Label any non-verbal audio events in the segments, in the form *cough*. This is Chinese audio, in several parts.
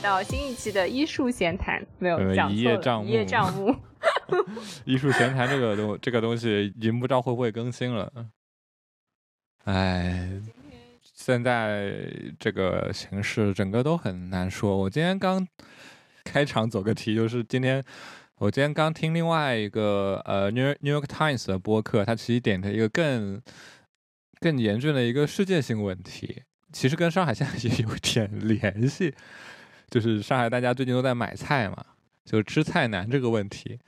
到新一期的医术闲谈，没有呃讲一叶障一叶目障目。*laughs* 医术闲谈这个东这个东西已经不知道会不会更新了。哎，现在这个形势整个都很难说。我今天刚开场走个题，就是今天我今天刚听另外一个呃 New York New York Times 的播客，它其实点的一个更更严峻的一个世界性问题，其实跟上海现在也有点 *laughs* 联系，就是上海大家最近都在买菜嘛，就吃菜难这个问题。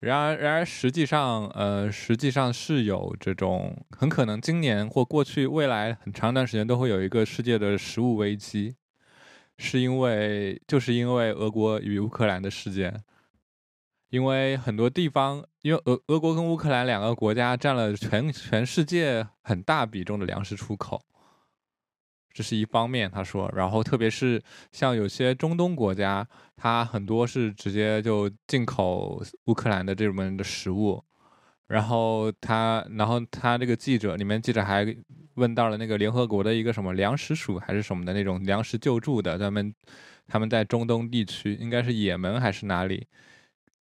然而，然而，实际上，呃，实际上是有这种很可能今年或过去未来很长一段时间都会有一个世界的食物危机，是因为就是因为俄国与乌克兰的事件，因为很多地方，因为俄俄国跟乌克兰两个国家占了全全世界很大比重的粮食出口，这是一方面，他说，然后特别是像有些中东国家，它很多是直接就进口乌克兰的这种的食物，然后他，然后他这个记者里面记者还问到了那个联合国的一个什么粮食署还是什么的那种粮食救助的，他们他们在中东地区，应该是也门还是哪里，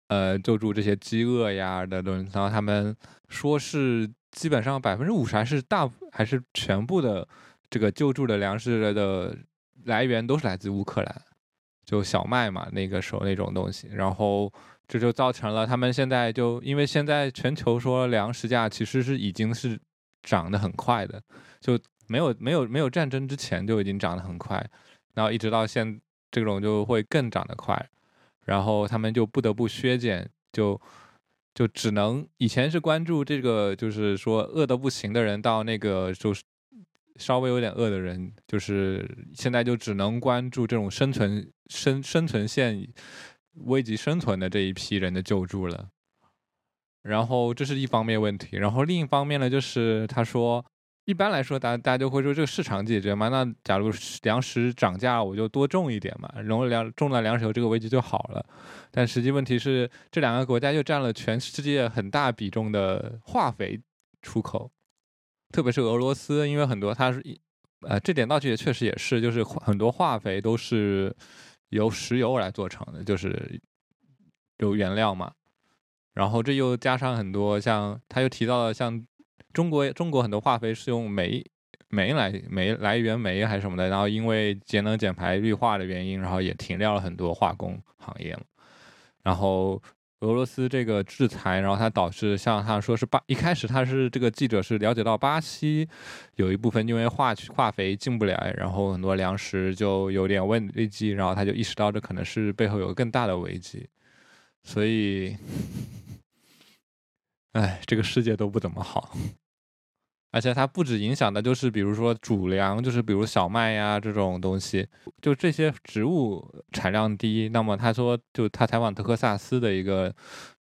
呃，救助这些饥饿呀的东西，然后他们说是基本上百分之五十还是大还是全部的这个救助的粮食的来源都是来自乌克兰。就小麦嘛，那个时候那种东西，然后这就造成了他们现在就因为现在全球说粮食价其实是已经是涨得很快的，就没有没有没有战争之前就已经涨得很快，然后一直到现这种就会更涨得快，然后他们就不得不削减，就就只能以前是关注这个就是说饿得不行的人到那个就是。稍微有点饿的人，就是现在就只能关注这种生存生生存线危及生存的这一批人的救助了。然后这是一方面问题，然后另一方面呢，就是他说，一般来说，大大家就会说这个市场解决嘛，那假如粮食涨价，我就多种一点嘛，然后粮种了粮食后，这个危机就好了。但实际问题是，这两个国家又占了全世界很大比重的化肥出口。特别是俄罗斯，因为很多它是，呃，这点倒去也确实也是，就是很多化肥都是由石油来做成的，就是有原料嘛。然后这又加上很多像，他又提到了像中国，中国很多化肥是用煤煤来煤来源煤还是什么的，然后因为节能减排绿化的原因，然后也停掉了很多化工行业。然后。俄罗斯这个制裁，然后它导致像他说是巴一开始他是这个记者是了解到巴西有一部分因为化化肥进不来，然后很多粮食就有点问危机，然后他就意识到这可能是背后有更大的危机，所以，哎，这个世界都不怎么好。*laughs* 而且它不止影响的，就是比如说主粮，就是比如小麦呀这种东西，就这些植物产量低。那么他说，就他采访德克萨斯的一个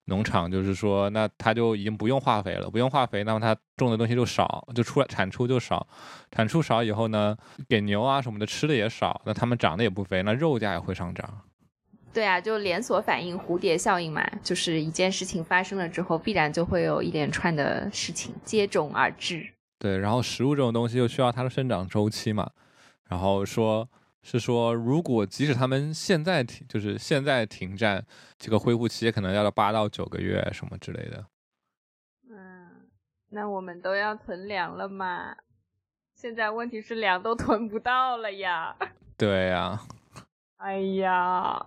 农场，就是说，那他就已经不用化肥了，不用化肥，那么他种的东西就少，就出来产出就少，产出少以后呢，给牛啊什么的吃的也少，那他们长得也不肥，那肉价也会上涨。对啊，就连锁反应、蝴蝶效应嘛，就是一件事情发生了之后，必然就会有一连串的事情接踵而至。对，然后食物这种东西又需要它的生长周期嘛，然后说是说，如果即使他们现在停，就是现在停战，这个恢复期也可能要到八到九个月什么之类的。嗯，那我们都要囤粮了嘛？现在问题是粮都囤不到了呀。*laughs* 对呀。哎呀，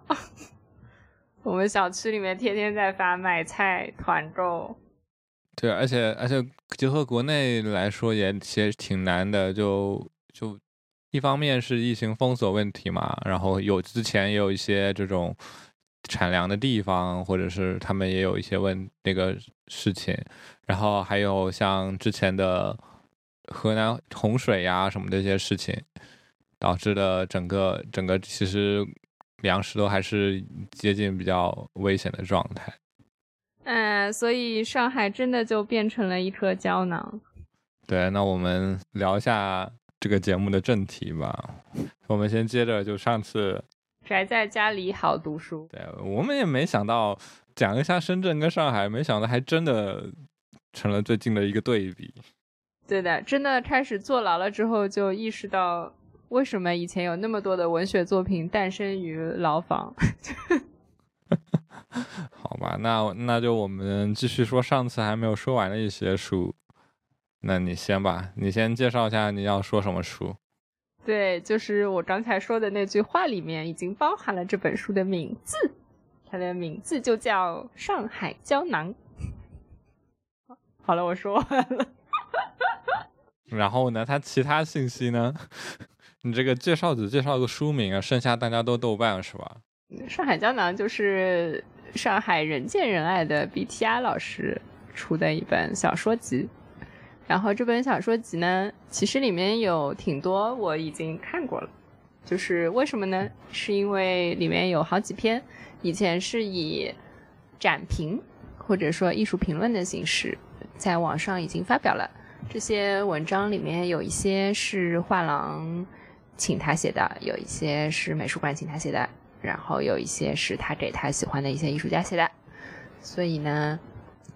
*laughs* 我们小区里面天天在发买菜团购。对，而且而且结合国内来说也其实挺难的，就就一方面是疫情封锁问题嘛，然后有之前也有一些这种产粮的地方，或者是他们也有一些问那个事情，然后还有像之前的河南洪水呀什么这些事情，导致的整个整个其实粮食都还是接近比较危险的状态。嗯，所以上海真的就变成了一颗胶囊。对，那我们聊一下这个节目的正题吧。我们先接着就上次宅在家里好读书。对，我们也没想到讲一下深圳跟上海，没想到还真的成了最近的一个对比。对的，真的开始坐牢了之后，就意识到为什么以前有那么多的文学作品诞生于牢房？*laughs* *laughs* 好吧，那那就我们继续说上次还没有说完的一些书。那你先吧，你先介绍一下你要说什么书。对，就是我刚才说的那句话里面已经包含了这本书的名字，它的名字就叫《上海胶囊》。好了，我说完了。*laughs* 然后呢，它其他信息呢？*laughs* 你这个介绍只介绍个书名啊，剩下大家都豆瓣是吧？上海胶囊就是上海人见人爱的 BTR 老师出的一本小说集。然后这本小说集呢，其实里面有挺多我已经看过了，就是为什么呢？是因为里面有好几篇以前是以展评或者说艺术评论的形式在网上已经发表了。这些文章里面有一些是画廊请他写的，有一些是美术馆请他写的，然后有一些是他给他喜欢的一些艺术家写的。所以呢，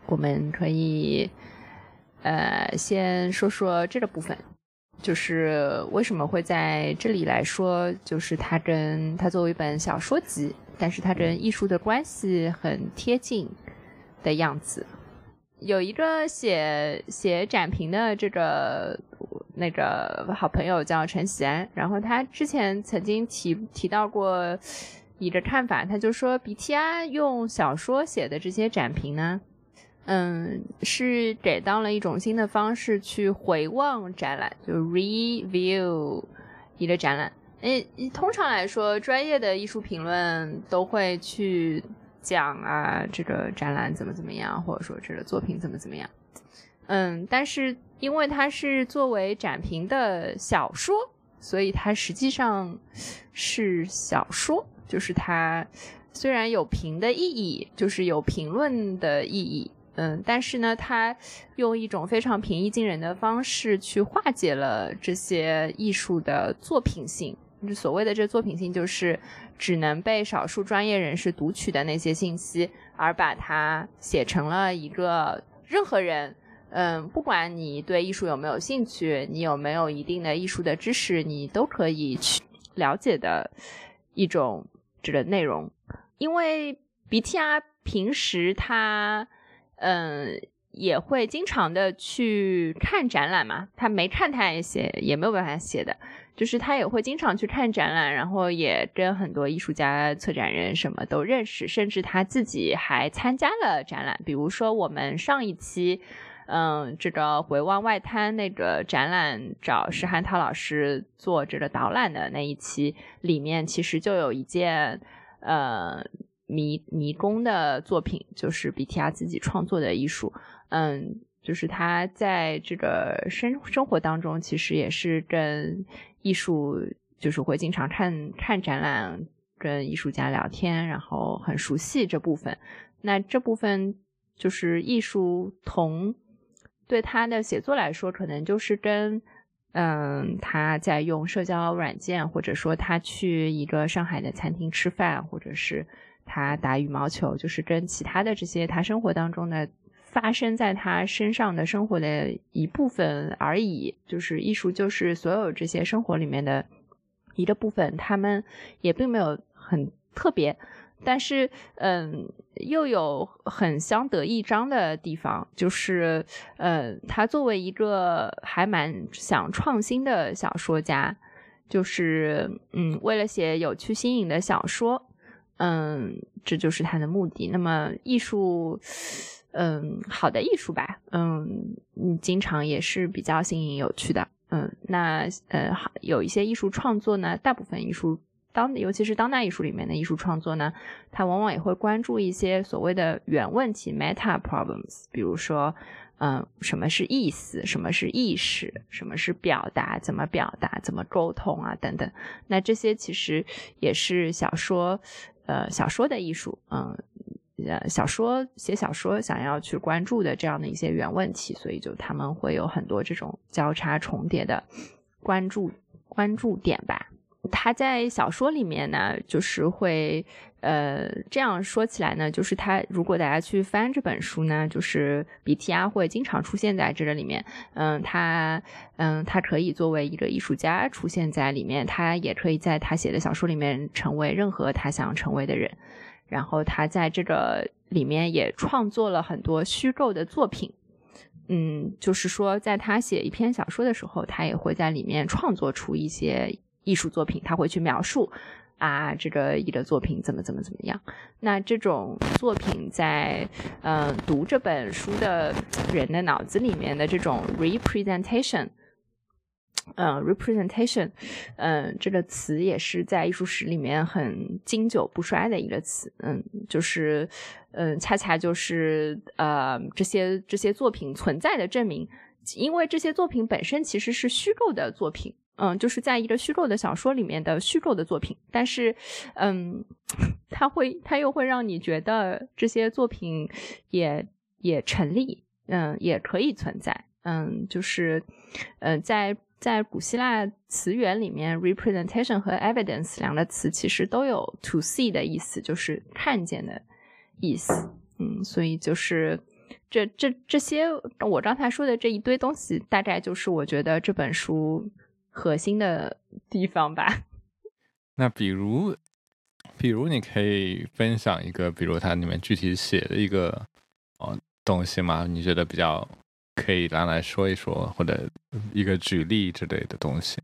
我们可以。呃，先说说这个部分，就是为什么会在这里来说，就是他跟他作为一本小说集，但是他跟艺术的关系很贴近的样子。有一个写写展评的这个那个好朋友叫陈喜安，然后他之前曾经提提到过一个看法，他就说 BTR 用小说写的这些展评呢。嗯，是给到了一种新的方式去回望展览，就 review 一个展览。诶，通常来说，专业的艺术评论都会去讲啊，这个展览怎么怎么样，或者说这个作品怎么怎么样。嗯，但是因为它是作为展评的小说，所以它实际上是小说，就是它虽然有评的意义，就是有评论的意义。嗯，但是呢，他用一种非常平易近人的方式去化解了这些艺术的作品性。所谓的这作品性，就是只能被少数专业人士读取的那些信息，而把它写成了一个任何人，嗯，不管你对艺术有没有兴趣，你有没有一定的艺术的知识，你都可以去了解的一种这个内容。因为 BTR 平时他。嗯，也会经常的去看展览嘛。他没看，他也写，也没有办法写的。就是他也会经常去看展览，然后也跟很多艺术家、策展人什么都认识，甚至他自己还参加了展览。比如说我们上一期，嗯，这个回望外滩那个展览，找石汉涛老师做这个导览的那一期，里面其实就有一件，呃。迷迷宫的作品就是 BTR 自己创作的艺术，嗯，就是他在这个生生活当中，其实也是跟艺术，就是会经常看看展览，跟艺术家聊天，然后很熟悉这部分。那这部分就是艺术，同对他的写作来说，可能就是跟嗯他在用社交软件，或者说他去一个上海的餐厅吃饭，或者是。他打羽毛球，就是跟其他的这些他生活当中的发生在他身上的生活的一部分而已。就是艺术，就是所有这些生活里面的一个部分。他们也并没有很特别，但是嗯，又有很相得益彰的地方。就是嗯，他作为一个还蛮想创新的小说家，就是嗯，为了写有趣新颖的小说。嗯，这就是他的目的。那么艺术，嗯，好的艺术吧，嗯，经常也是比较新颖有趣的。嗯，那呃，好，有一些艺术创作呢，大部分艺术当，尤其是当代艺术里面的艺术创作呢，它往往也会关注一些所谓的原问题 （meta problems），比如说，嗯，什么是意思？什么是意识？什么是表达？怎么表达？怎么沟通啊？等等。那这些其实也是小说。呃，小说的艺术，嗯，呃，小说写小说想要去关注的这样的一些原问题，所以就他们会有很多这种交叉重叠的关注关注点吧。他在小说里面呢，就是会。呃，这样说起来呢，就是他如果大家去翻这本书呢，就是 BTR 会经常出现在这个里面。嗯，他嗯，他可以作为一个艺术家出现在里面，他也可以在他写的小说里面成为任何他想成为的人。然后他在这个里面也创作了很多虚构的作品。嗯，就是说，在他写一篇小说的时候，他也会在里面创作出一些艺术作品，他会去描述。啊，这个一个作品怎么怎么怎么样？那这种作品在嗯读这本书的人的脑子里面的这种 representation，嗯，representation，嗯，这个词也是在艺术史里面很经久不衰的一个词。嗯，就是嗯，恰恰就是呃这些这些作品存在的证明，因为这些作品本身其实是虚构的作品。嗯，就是在一个虚构的小说里面的虚构的作品，但是，嗯，*laughs* 它会，它又会让你觉得这些作品也也成立，嗯，也可以存在，嗯，就是，嗯，在在古希腊词源里面，representation 和 evidence 两个词其实都有 to see 的意思，就是看见的意思，嗯，所以就是这这这些我刚才说的这一堆东西，大概就是我觉得这本书。核心的地方吧。*laughs* 那比如，比如你可以分享一个，比如它里面具体写的一个哦东西吗？你觉得比较可以拿来说一说，或者一个举例之类的东西？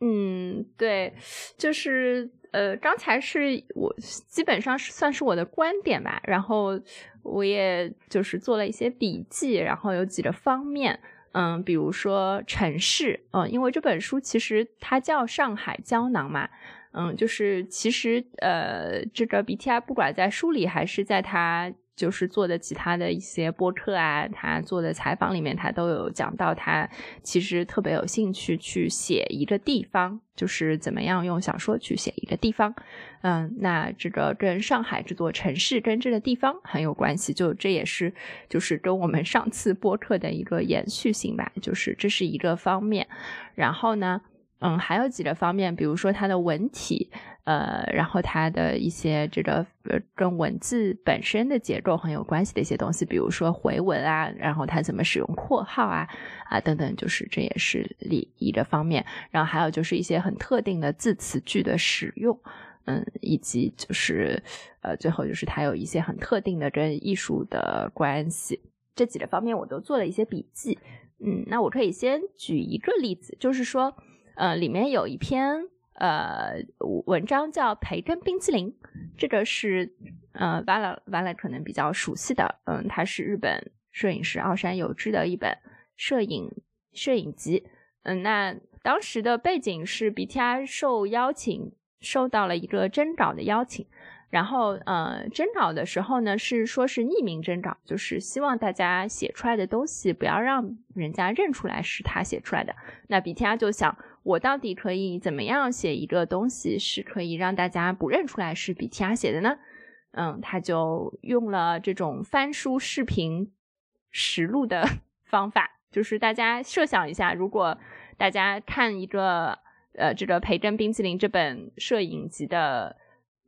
嗯，对，就是呃，刚才是我基本上是算是我的观点吧，然后我也就是做了一些笔记，然后有几个方面。嗯，比如说城市，嗯，因为这本书其实它叫《上海胶囊》嘛，嗯，就是其实呃，这个 BTI 不管在书里还是在它就是做的其他的一些播客啊，他做的采访里面，他都有讲到，他其实特别有兴趣去写一个地方，就是怎么样用小说去写一个地方。嗯，那这个跟上海这座城市跟这个地方很有关系，就这也是就是跟我们上次播客的一个延续性吧，就是这是一个方面。然后呢，嗯，还有几个方面，比如说它的文体，呃，然后它的一些这个呃跟文字本身的结构很有关系的一些东西，比如说回文啊，然后它怎么使用括号啊啊等等，就是这也是礼仪的方面。然后还有就是一些很特定的字词句的使用。嗯，以及就是，呃，最后就是它有一些很特定的跟艺术的关系，这几个方面我都做了一些笔记。嗯，那我可以先举一个例子，就是说，呃，里面有一篇呃文章叫《培根冰淇淋》，这个是呃完了完了可能比较熟悉的，嗯，它是日本摄影师奥山有之的一本摄影摄影集。嗯，那当时的背景是 BTI 受邀请。收到了一个征稿的邀请，然后呃，征稿的时候呢是说是匿名征稿，就是希望大家写出来的东西不要让人家认出来是他写出来的。那 BTR 就想，我到底可以怎么样写一个东西是可以让大家不认出来是 BTR 写的呢？嗯，他就用了这种翻书视频实录的 *laughs* 方法，就是大家设想一下，如果大家看一个。呃，这个《培根冰淇淋》这本摄影集的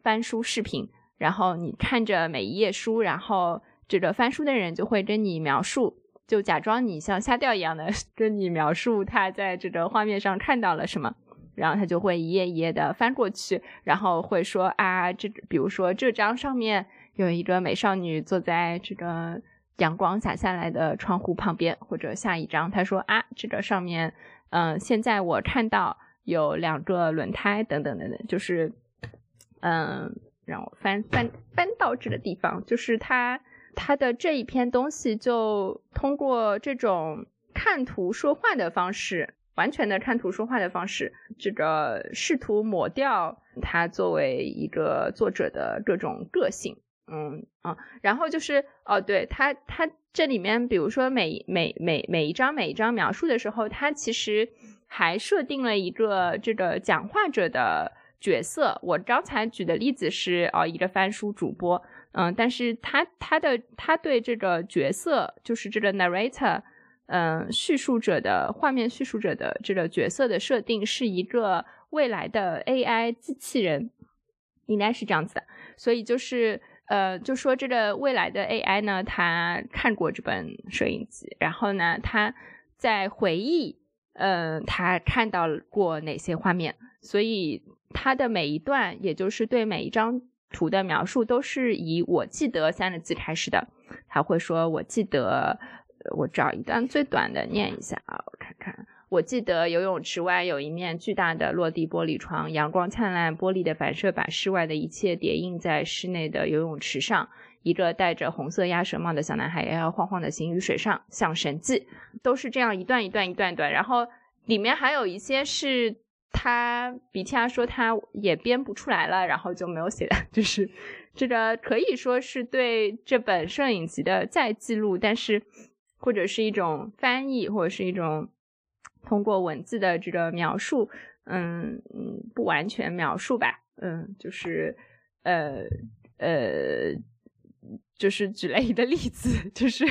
翻书视频，然后你看着每一页书，然后这个翻书的人就会跟你描述，就假装你像瞎掉一样的 *laughs* 跟你描述他在这个画面上看到了什么，然后他就会一页一页的翻过去，然后会说啊，这比如说这张上面有一个美少女坐在这个阳光洒下来的窗户旁边，或者下一张他说啊，这个上面，嗯，现在我看到。有两个轮胎等等等等，就是，嗯，让我翻翻翻到这个地方，就是他他的这一篇东西，就通过这种看图说话的方式，完全的看图说话的方式，这个试图抹掉他作为一个作者的各种个性，嗯啊，然后就是哦，对他他这里面，比如说每每每每一张每一张描述的时候，他其实。还设定了一个这个讲话者的角色。我刚才举的例子是哦，一个翻书主播，嗯，但是他他的他对这个角色，就是这个 narrator，嗯，叙述者的画面叙述者的这个角色的设定是一个未来的 AI 机器人，应该是这样子的。所以就是呃，就说这个未来的 AI 呢，他看过这本摄影集，然后呢，他在回忆，呃，他看到过哪些画面，所以他的每一段，也就是对每一张图的描述，都是以“我记得”三个字开始的。他会说：“我记得。”我找一段最短的念一下啊，我看看。我记得游泳池外有一面巨大的落地玻璃窗，阳光灿烂，玻璃的反射把室外的一切叠印在室内的游泳池上。一个戴着红色鸭舌帽的小男孩摇摇晃晃的行于水上，像神迹。都是这样一段一段一段段，然后里面还有一些是他比提亚说他也编不出来了，然后就没有写的，*laughs* 就是这个可以说是对这本摄影集的再记录，但是。或者是一种翻译，或者是一种通过文字的这个描述，嗯嗯，不完全描述吧，嗯，就是呃呃，就是举了一个例子，就是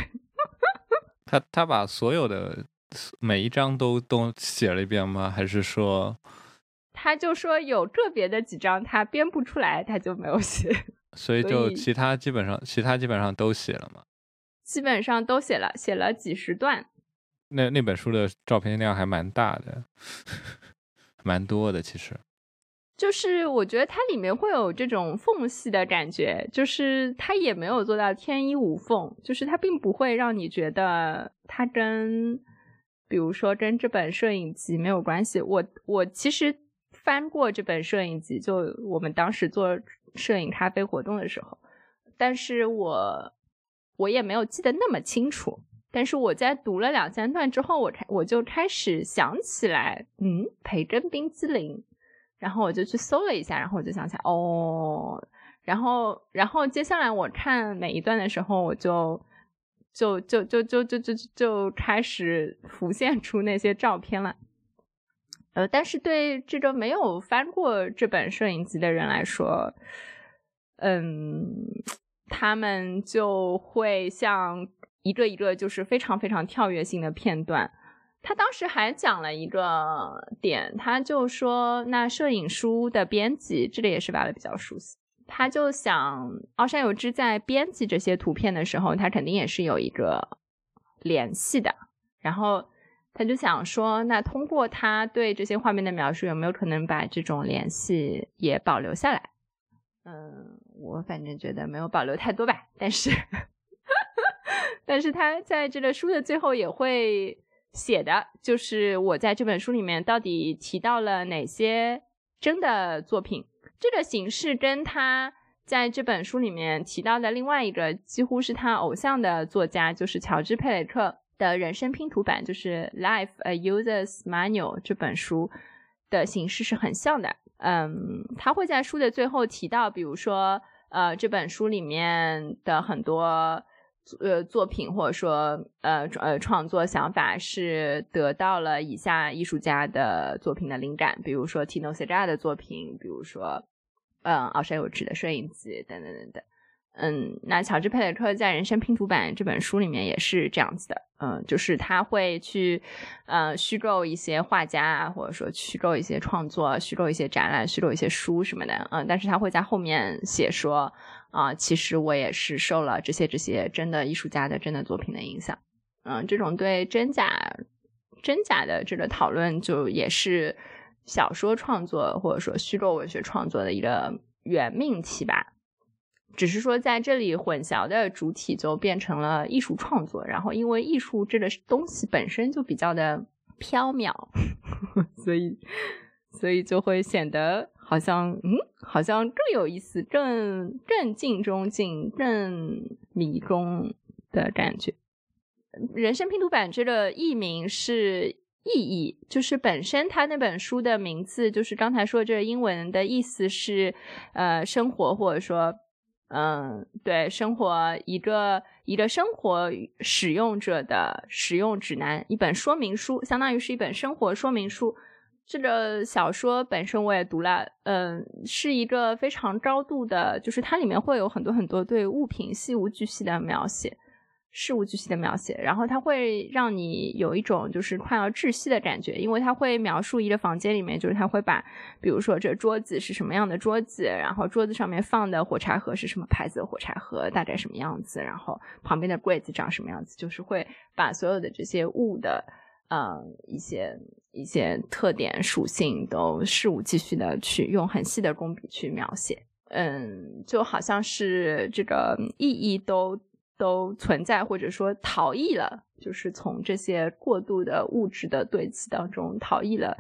*laughs* 他他把所有的每一张都都写了一遍吗？还是说他就说有个别的几张他编不出来，他就没有写，*laughs* 所以就其他基本上其他基本上都写了嘛。基本上都写了，写了几十段。那那本书的照片量还蛮大的，*laughs* 蛮多的。其实，就是我觉得它里面会有这种缝隙的感觉，就是它也没有做到天衣无缝，就是它并不会让你觉得它跟，比如说跟这本摄影集没有关系。我我其实翻过这本摄影集，就我们当时做摄影咖啡活动的时候，但是我。我也没有记得那么清楚，但是我在读了两三段之后，我开我就开始想起来，嗯，培根冰激凌，然后我就去搜了一下，然后我就想起来，哦，然后然后接下来我看每一段的时候，我就就就就就就就就开始浮现出那些照片了，呃，但是对这个没有翻过这本摄影集的人来说，嗯。他们就会像一个一个就是非常非常跳跃性的片段。他当时还讲了一个点，他就说，那摄影书的编辑，这个也是瓦勒比较熟悉。他就想，奥山有之在编辑这些图片的时候，他肯定也是有一个联系的。然后他就想说，那通过他对这些画面的描述，有没有可能把这种联系也保留下来？嗯，我反正觉得没有保留太多吧，但是，*laughs* 但是他在这个书的最后也会写的，就是我在这本书里面到底提到了哪些真的作品，这个形式跟他在这本书里面提到的另外一个几乎是他偶像的作家，就是乔治佩雷克的人生拼图版，就是《Life a User's Manual》这本书的形式是很像的。嗯，他会在书的最后提到，比如说，呃，这本书里面的很多呃作品，或者说呃呃创作想法是得到了以下艺术家的作品的灵感，比如说 Tino s e g a 的作品，比如说，嗯，奥山有志的摄影集等等等等。嗯，那乔治佩雷克在《人生拼图版》这本书里面也是这样子的，嗯，就是他会去，呃，虚构一些画家，或者说虚构一些创作，虚构一些展览，虚构一些书什么的，嗯，但是他会在后面写说，啊，其实我也是受了这些这些真的艺术家的真的作品的影响，嗯，这种对真假真假的这个讨论，就也是小说创作或者说虚构文学创作的一个原命题吧。只是说在这里混淆的主体就变成了艺术创作，然后因为艺术这个东西本身就比较的飘渺，*laughs* 所以所以就会显得好像嗯，好像更有意思，更更近中近，更迷宫的感觉。人生拼图版这个译名是意义，就是本身它那本书的名字就是刚才说这个英文的意思是呃生活或者说。嗯，对，生活一个一个生活使用者的使用指南，一本说明书，相当于是一本生活说明书。这个小说本身我也读了，嗯，是一个非常高度的，就是它里面会有很多很多对物品细无巨细的描写，事无巨细的描写，然后它会让你有一种就是快要窒息的感觉，因为它会描述一个房间里面，就是它会把，比如说这桌子是什么样的桌子，然后桌子上面放的火柴盒是什么牌子的火柴盒，大概什么样子，然后旁边的柜子长什么样子，就是会把所有的这些物的，嗯，一些一些特点属性都事无巨细的去用很细的工笔去描写，嗯，就好像是这个意义都。都存在，或者说逃逸了，就是从这些过度的物质的堆积当中逃逸了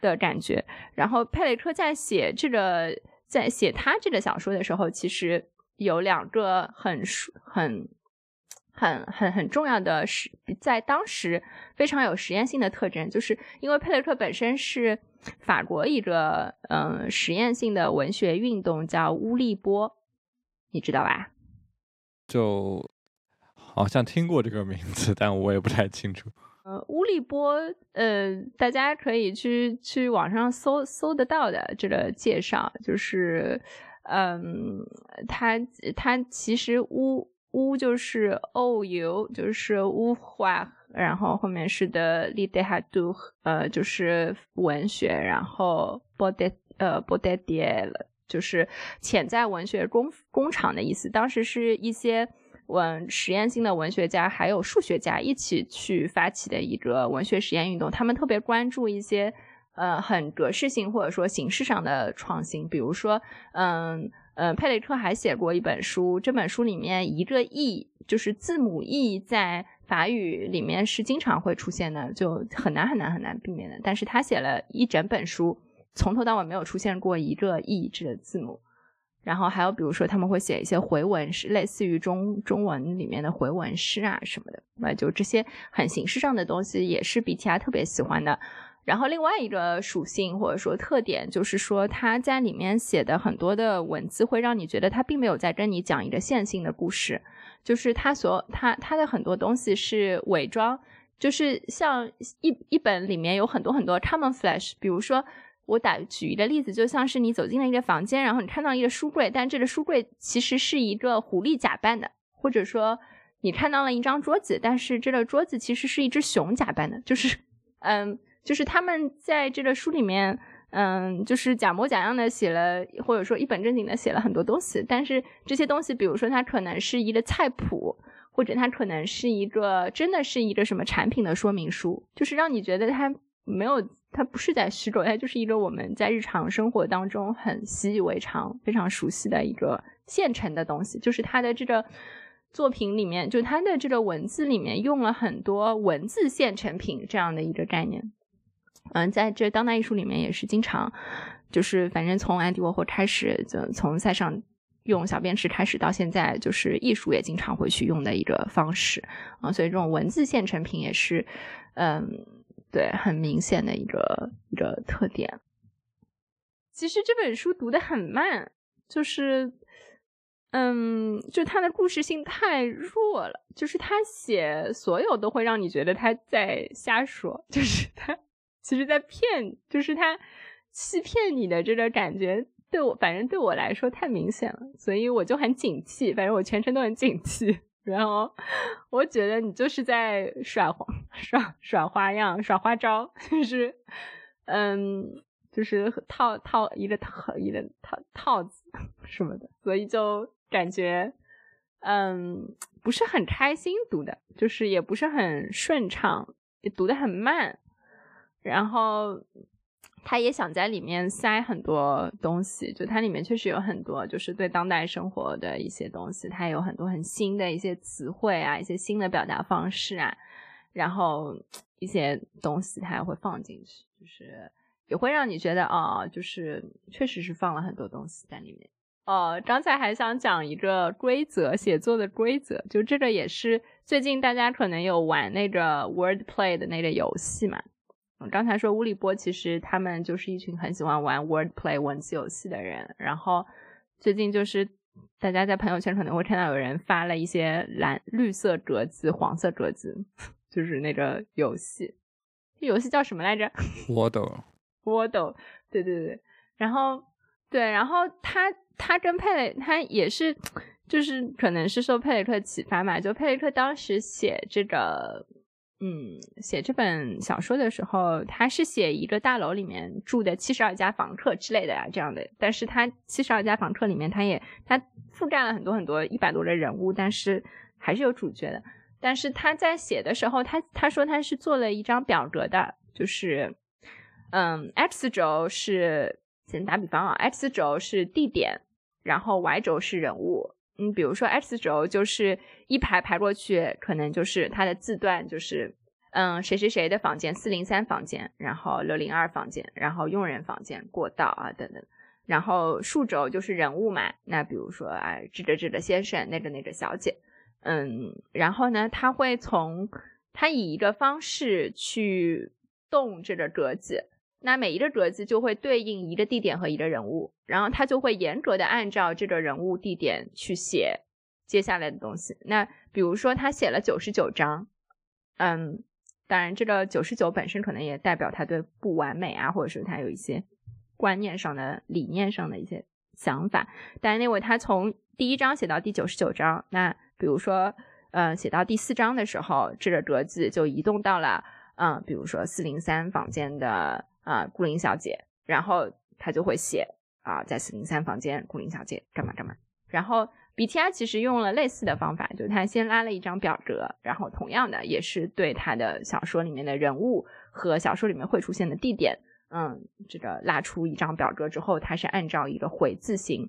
的感觉。然后佩雷克在写这个，在写他这个小说的时候，其实有两个很很很很很重要的实，在当时非常有实验性的特征，就是因为佩雷克本身是法国一个嗯实验性的文学运动，叫乌利波，你知道吧？就。好像听过这个名字，但我也不太清楚。呃，乌利波，呃，大家可以去去网上搜搜得到的这个介绍，就是，嗯，他他其实乌乌就是 o u 就是乌话，然后后面是的 l i d e h a d u 呃，就是文学，然后 b o d e 呃 b o d e d i e 就是潜在文学工工厂的意思。当时是一些。文实验性的文学家还有数学家一起去发起的一个文学实验运动，他们特别关注一些呃很格式性或者说形式上的创新，比如说嗯嗯佩雷克还写过一本书，这本书里面一个 e 就是字母 e 在法语里面是经常会出现的，就很难很难很难避免的，但是他写了一整本书，从头到尾没有出现过一个 e 这个字母。然后还有比如说他们会写一些回文诗，类似于中中文里面的回文诗啊什么的，那就这些很形式上的东西也是 BTR 特别喜欢的。然后另外一个属性或者说特点就是说他在里面写的很多的文字会让你觉得他并没有在跟你讲一个线性的故事，就是他所他他的很多东西是伪装，就是像一一本里面有很多很多 common flash，比如说。我打举一个例子，就像是你走进了一个房间，然后你看到一个书柜，但这个书柜其实是一个狐狸假扮的，或者说你看到了一张桌子，但是这个桌子其实是一只熊假扮的，就是，嗯，就是他们在这个书里面，嗯，就是假模假样的写了，或者说一本正经的写了很多东西，但是这些东西，比如说它可能是一个菜谱，或者它可能是一个真的是一个什么产品的说明书，就是让你觉得它没有。它不是在虚构，它就是一个我们在日常生活当中很习以为常、非常熟悉的一个现成的东西。就是它的这个作品里面，就它的这个文字里面用了很多文字现成品这样的一个概念。嗯，在这当代艺术里面也是经常，就是反正从安迪沃霍开始，就从塞尚用小便池开始到现在，就是艺术也经常会去用的一个方式啊。所以这种文字现成品也是，嗯。对，很明显的一个一个特点。其实这本书读的很慢，就是，嗯，就他的故事性太弱了，就是他写所有都会让你觉得他在瞎说，就是他其实在骗，就是他欺骗你的这个感觉，对我反正对我来说太明显了，所以我就很警惕，反正我全程都很警惕。然后我觉得你就是在耍花耍耍花样耍花招，就是嗯，就是套套一个套一个套套子什么的，所以就感觉嗯不是很开心读的，就是也不是很顺畅，也读的很慢，然后。他也想在里面塞很多东西，就它里面确实有很多，就是对当代生活的一些东西，它有很多很新的一些词汇啊，一些新的表达方式啊，然后 *tsk* 一些东西它也会放进去，就是也会让你觉得哦，就是确实是放了很多东西在里面。哦，刚才还想讲一个规则，写作的规则，就这个也是最近大家可能有玩那个 word play 的那个游戏嘛。刚才说乌里波，其实他们就是一群很喜欢玩 wordplay 文字游戏的人。然后最近就是大家在朋友圈可能会看到有人发了一些蓝绿色格子、黄色格子，*laughs* 就是那个游戏。这游戏叫什么来着？*laughs* Wordle，Wordle，*laughs* 对对对。然后对，然后他他跟佩雷他也是就是可能是受佩雷克启发嘛，就佩雷克当时写这个，嗯，写这本小说的时候，他是写一个大楼里面住的七十二家房客之类的呀，这样的。但是他七十二家房客里面，他也他覆盖了很多很多一百多的人物，但是还是有主角的。但是他在写的时候，他他说他是做了一张表格的，就是，嗯，x 轴是先打比方啊，x 轴是地点，然后 y 轴是人物。嗯，比如说 x 轴就是一排排过去，可能就是它的字段就是，嗯，谁谁谁的房间，四零三房间，然后六零二房间，然后佣人房间，过道啊等等。然后竖轴就是人物嘛，那比如说啊，这个这个先生，那个那个小姐，嗯，然后呢，他会从他以一个方式去动这个格子。那每一个格子就会对应一个地点和一个人物，然后他就会严格的按照这个人物地点去写接下来的东西。那比如说他写了九十九章，嗯，当然这个九十九本身可能也代表他对不完美啊，或者是他有一些观念上的、理念上的一些想法。但那位他从第一章写到第九十九章，那比如说，呃，写到第四章的时候，这个格子就移动到了，嗯，比如说四零三房间的。啊，顾林小姐，然后他就会写啊，在四零三房间，顾林小姐干嘛干嘛。然后 B T R 其实用了类似的方法，就是他先拉了一张表格，然后同样的也是对他的小说里面的人物和小说里面会出现的地点，嗯，这个拉出一张表格之后，他是按照一个回字形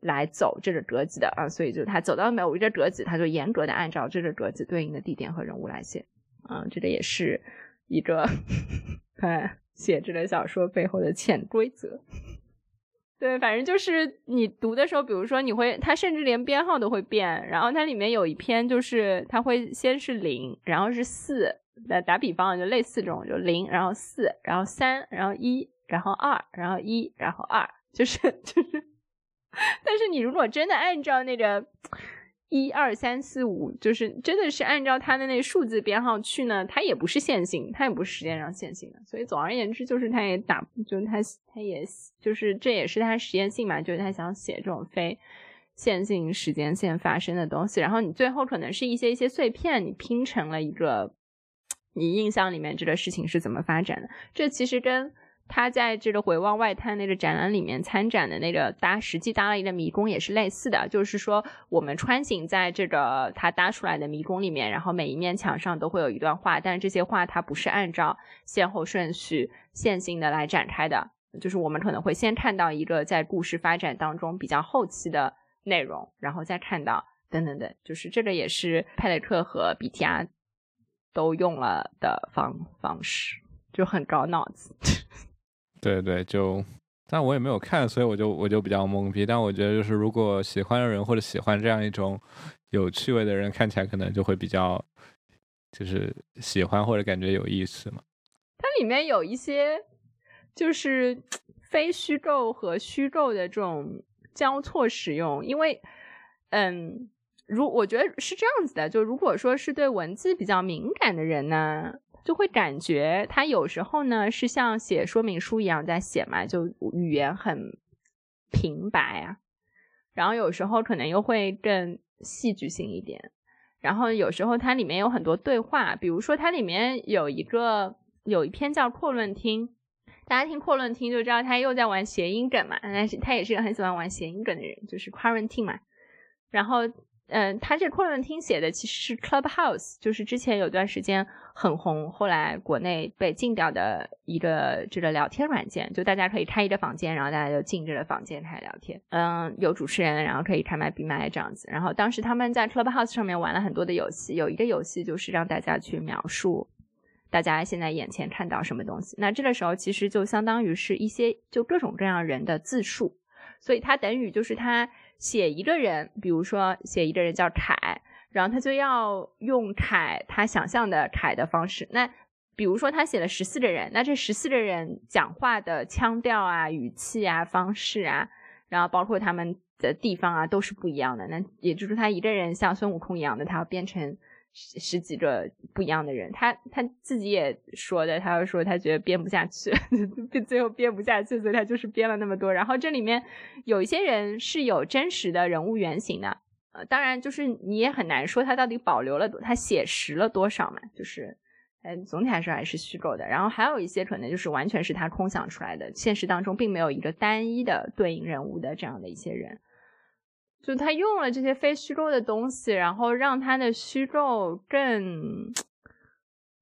来走这个格子的啊，所以就他走到某一个格子，他就严格的按照这个格子对应的地点和人物来写，嗯，这个也是一个，*laughs* 哎。写这个小说背后的潜规则，对，反正就是你读的时候，比如说你会，它甚至连编号都会变，然后它里面有一篇就是它会先是零，然后是四，打打比方就类似这种，就零，然后四，然后三，然后一，然后二，然后一，然后二，就是就是，*laughs* 但是你如果真的按照那个。一二三四五，就是真的是按照它的那数字编号去呢，它也不是线性，它也不是时间上线性的，所以总而言之，就是它也打，就是它它也就是这也是它实验性嘛，就是它想写这种非线性时间线发生的东西，然后你最后可能是一些一些碎片，你拼成了一个你印象里面这个事情是怎么发展的，这其实跟。他在这个回望外滩那个展览里面参展的那个搭实际搭了一个迷宫也是类似的，就是说我们穿行在这个他搭出来的迷宫里面，然后每一面墙上都会有一段话，但是这些话它不是按照先后顺序线性的来展开的，就是我们可能会先看到一个在故事发展当中比较后期的内容，然后再看到等等等，就是这个也是佩雷克和比提亚都用了的方方式，就很高脑子。对对，就，但我也没有看，所以我就我就比较懵逼。但我觉得，就是如果喜欢的人或者喜欢这样一种有趣味的人，看起来可能就会比较，就是喜欢或者感觉有意思嘛。它里面有一些就是非虚构和虚构的这种交错使用，因为，嗯，如我觉得是这样子的，就如果说是对文字比较敏感的人呢。就会感觉他有时候呢是像写说明书一样在写嘛，就语言很平白啊，然后有时候可能又会更戏剧性一点，然后有时候它里面有很多对话，比如说它里面有一个有一篇叫扩论听，大家听扩论听就知道他又在玩谐音梗嘛，但是他也是个很喜欢玩谐音梗的人，就是 quarantine 嘛，然后。嗯，他这扩论听写的其实是 Clubhouse，就是之前有段时间很红，后来国内被禁掉的一个这个聊天软件，就大家可以开一个房间，然后大家就进这个房间开聊天。嗯，有主持人，然后可以开麦闭麦这样子。然后当时他们在 Clubhouse 上面玩了很多的游戏，有一个游戏就是让大家去描述大家现在眼前看到什么东西。那这个时候其实就相当于是一些就各种各样人的自述，所以它等于就是他。写一个人，比如说写一个人叫凯，然后他就要用凯他想象的凯的方式。那比如说他写了十四个人，那这十四个人讲话的腔调啊、语气啊、方式啊，然后包括他们的地方啊，都是不一样的。那也就是他一个人像孙悟空一样的，他要变成。十十几个不一样的人，他他自己也说的，他说他觉得编不下去，*laughs* 最后编不下去，所以他就是编了那么多。然后这里面有一些人是有真实的人物原型的，呃，当然就是你也很难说它到底保留了多，他写实了多少嘛，就是，嗯，总体来说还是虚构的。然后还有一些可能就是完全是他空想出来的，现实当中并没有一个单一的对应人物的这样的一些人。就他用了这些非虚构的东西，然后让他的虚构更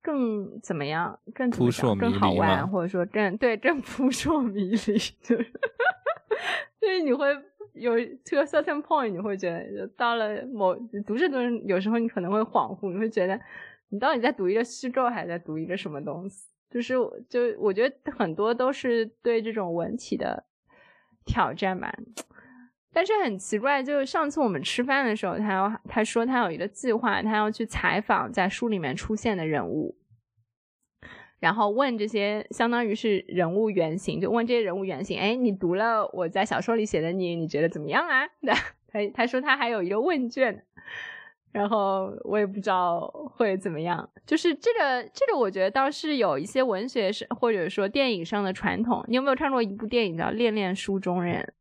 更怎么样？更扑朔迷离更好玩，或者说更对更扑朔迷离，就是 *laughs* 就是你会有 to a certain point，你会觉得到了某读着读着，有时候你可能会恍惚，你会觉得你到底在读一个虚构，还是在读一个什么东西？就是就我觉得很多都是对这种文体的挑战吧。但是很奇怪，就是上次我们吃饭的时候，他要他说他有一个计划，他要去采访在书里面出现的人物，然后问这些相当于是人物原型，就问这些人物原型，哎，你读了我在小说里写的你，你觉得怎么样啊？*laughs* 他他说他还有一个问卷，然后我也不知道会怎么样。就是这个这个，我觉得倒是有一些文学是或者说电影上的传统。你有没有看过一部电影叫《恋恋书中人》？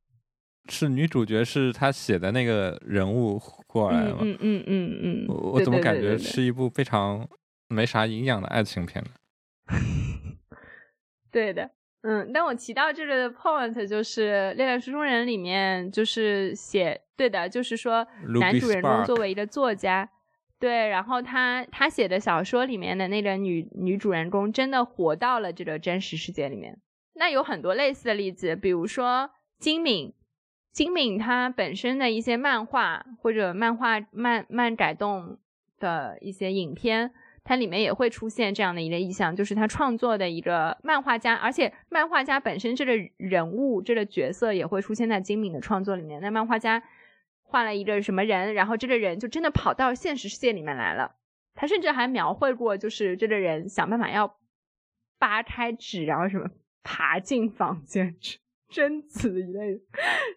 是女主角是她写的那个人物过来吗？嗯嗯嗯嗯，我怎么感觉是一部非常没啥营养的爱情片呢？对的，嗯，但我提到这个的 point 就是《恋恋书中人》里面就是写对的，就是说男主人公作为一个作家，对，然后他他写的小说里面的那个女女主人公真的活到了这个真实世界里面。那有很多类似的例子，比如说金敏。金敏他本身的一些漫画或者漫画漫漫改动的一些影片，它里面也会出现这样的一个意象，就是他创作的一个漫画家，而且漫画家本身这个人物这个角色也会出现在金敏的创作里面。那漫画家画了一个什么人，然后这个人就真的跑到现实世界里面来了。他甚至还描绘过，就是这个人想办法要扒开纸，然后什么爬进房间去。贞子一类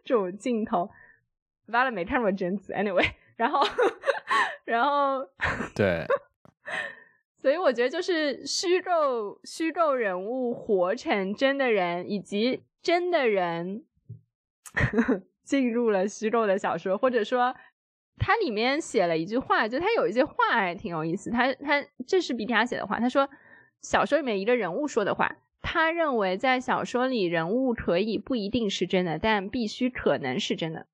这种镜头，完了没看过贞子，anyway，然后，然后，*laughs* 对，所以我觉得就是虚构虚构人物活成真的人，以及真的人 *laughs* 进入了虚构的小说，或者说它里面写了一句话，就他有一些话还挺有意思，他他这是 B T R 写的话，他说小说里面一个人物说的话。他认为，在小说里人物可以不一定是真的，但必须可能是真的。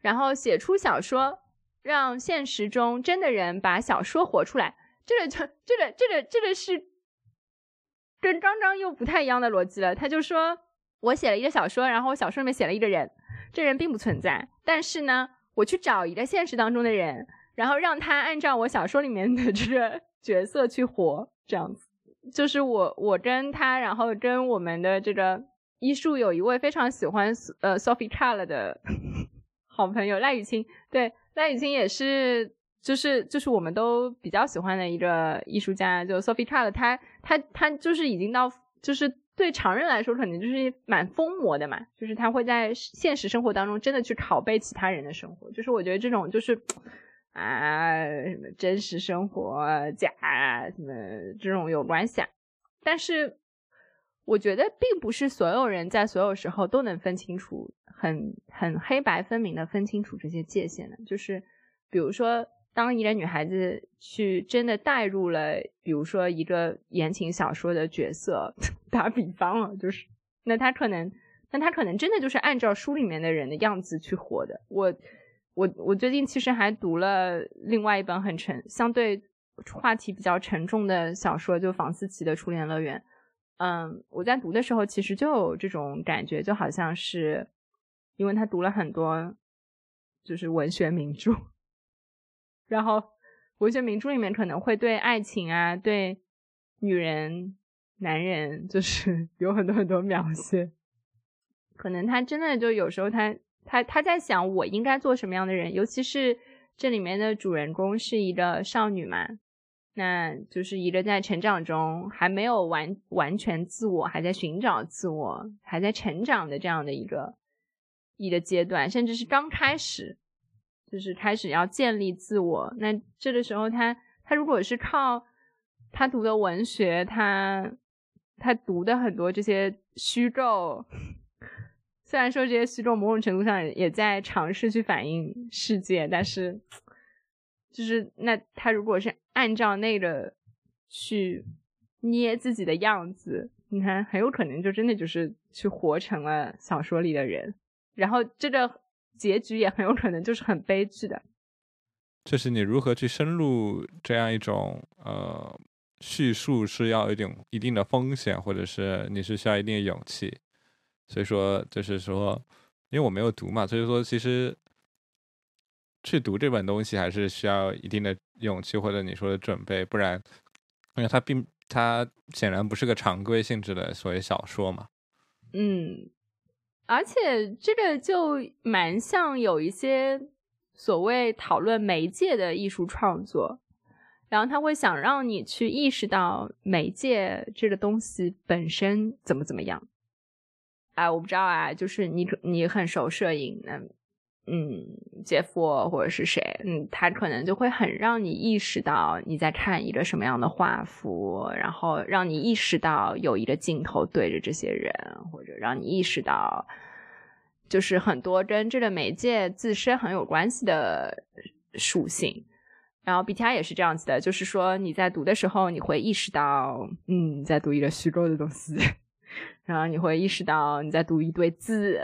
然后写出小说，让现实中真的人把小说活出来。这个就这个这个这个是跟刚刚又不太一样的逻辑了。他就说我写了一个小说，然后我小说里面写了一个人，这人并不存在，但是呢，我去找一个现实当中的人，然后让他按照我小说里面的这个角色去活，这样子。就是我，我跟他，然后跟我们的这个医术有一位非常喜欢呃 Sophie Chal 的 *laughs* 好朋友赖雨清，对赖雨清也是，就是就是我们都比较喜欢的一个艺术家，就 Sophie Chal，他他他就是已经到，就是对常人来说可能就是蛮疯魔的嘛，就是他会在现实生活当中真的去拷贝其他人的生活，就是我觉得这种就是。啊，什么真实生活假什么这种有关系啊？但是我觉得并不是所有人在所有时候都能分清楚，很很黑白分明的分清楚这些界限的。就是比如说，当一个女孩子去真的带入了，比如说一个言情小说的角色，*laughs* 打比方啊，就是那她可能，那她可能真的就是按照书里面的人的样子去活的。我。我我最近其实还读了另外一本很沉、相对话题比较沉重的小说，就房思琪的《初恋乐园》。嗯，我在读的时候其实就有这种感觉，就好像是因为他读了很多就是文学名著，然后文学名著里面可能会对爱情啊、对女人、男人，就是 *laughs* 有很多很多描写，可能他真的就有时候他。他他在想我应该做什么样的人，尤其是这里面的主人公是一个少女嘛，那就是一个在成长中还没有完完全自我，还在寻找自我，还在成长的这样的一个一个阶段，甚至是刚开始，就是开始要建立自我。那这个时候，他他如果是靠他读的文学，他他读的很多这些虚构。虽然说这些虚构某种程度上也在尝试去反映世界，但是就是那他如果是按照那个去捏自己的样子，你看很有可能就真的就是去活成了小说里的人，然后这个结局也很有可能就是很悲剧的。就是你如何去深入这样一种呃叙述，是要一定一定的风险，或者是你是需要一定的勇气。所以说，就是说，因为我没有读嘛，所以说其实去读这本东西还是需要一定的勇气，或者你说的准备，不然，因为它并它显然不是个常规性质的所谓小说嘛。嗯，而且这个就蛮像有一些所谓讨论媒介的艺术创作，然后他会想让你去意识到媒介这个东西本身怎么怎么样。哎，我不知道啊，就是你你很熟摄影，那嗯，杰夫或者是谁，嗯，他可能就会很让你意识到你在看一个什么样的画幅，然后让你意识到有一个镜头对着这些人，或者让你意识到，就是很多跟这个媒介自身很有关系的属性。然后 BTI 也是这样子的，就是说你在读的时候，你会意识到，嗯，在读一个虚构的东西。*laughs* 然后你会意识到你在读一堆字，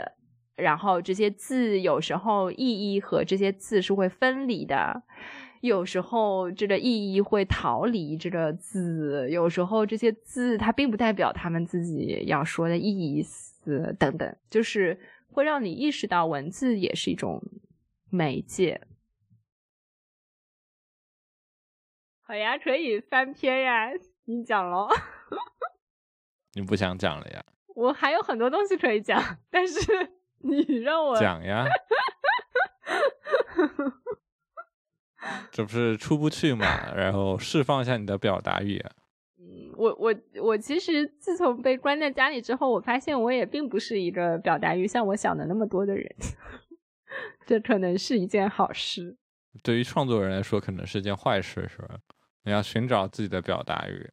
然后这些字有时候意义和这些字是会分离的，有时候这个意义会逃离这个字，有时候这些字它并不代表他们自己要说的意思等等，就是会让你意识到文字也是一种媒介。好呀，可以翻篇呀，你讲喽。你不想讲了呀？我还有很多东西可以讲，但是你让我讲呀，*laughs* 这不是出不去嘛？然后释放一下你的表达欲。嗯，我我我其实自从被关在家里之后，我发现我也并不是一个表达欲像我想的那么多的人，*laughs* 这可能是一件好事。对于创作人来说，可能是件坏事，是吧？你要寻找自己的表达欲。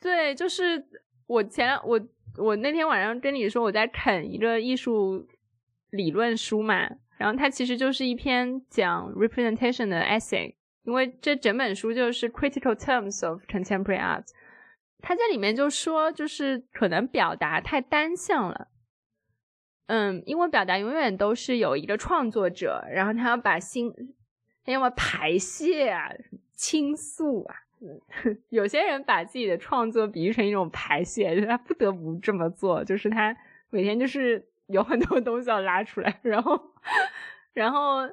对，就是我前我。我那天晚上跟你说我在啃一个艺术理论书嘛，然后它其实就是一篇讲 representation 的 essay，因为这整本书就是 critical terms of contemporary art，他在里面就说就是可能表达太单向了，嗯，因为表达永远都是有一个创作者，然后他要把心，他要么排泄啊，倾诉啊。有些人把自己的创作比喻成一种排泄，就他不得不这么做，就是他每天就是有很多东西要拉出来，然后，然后，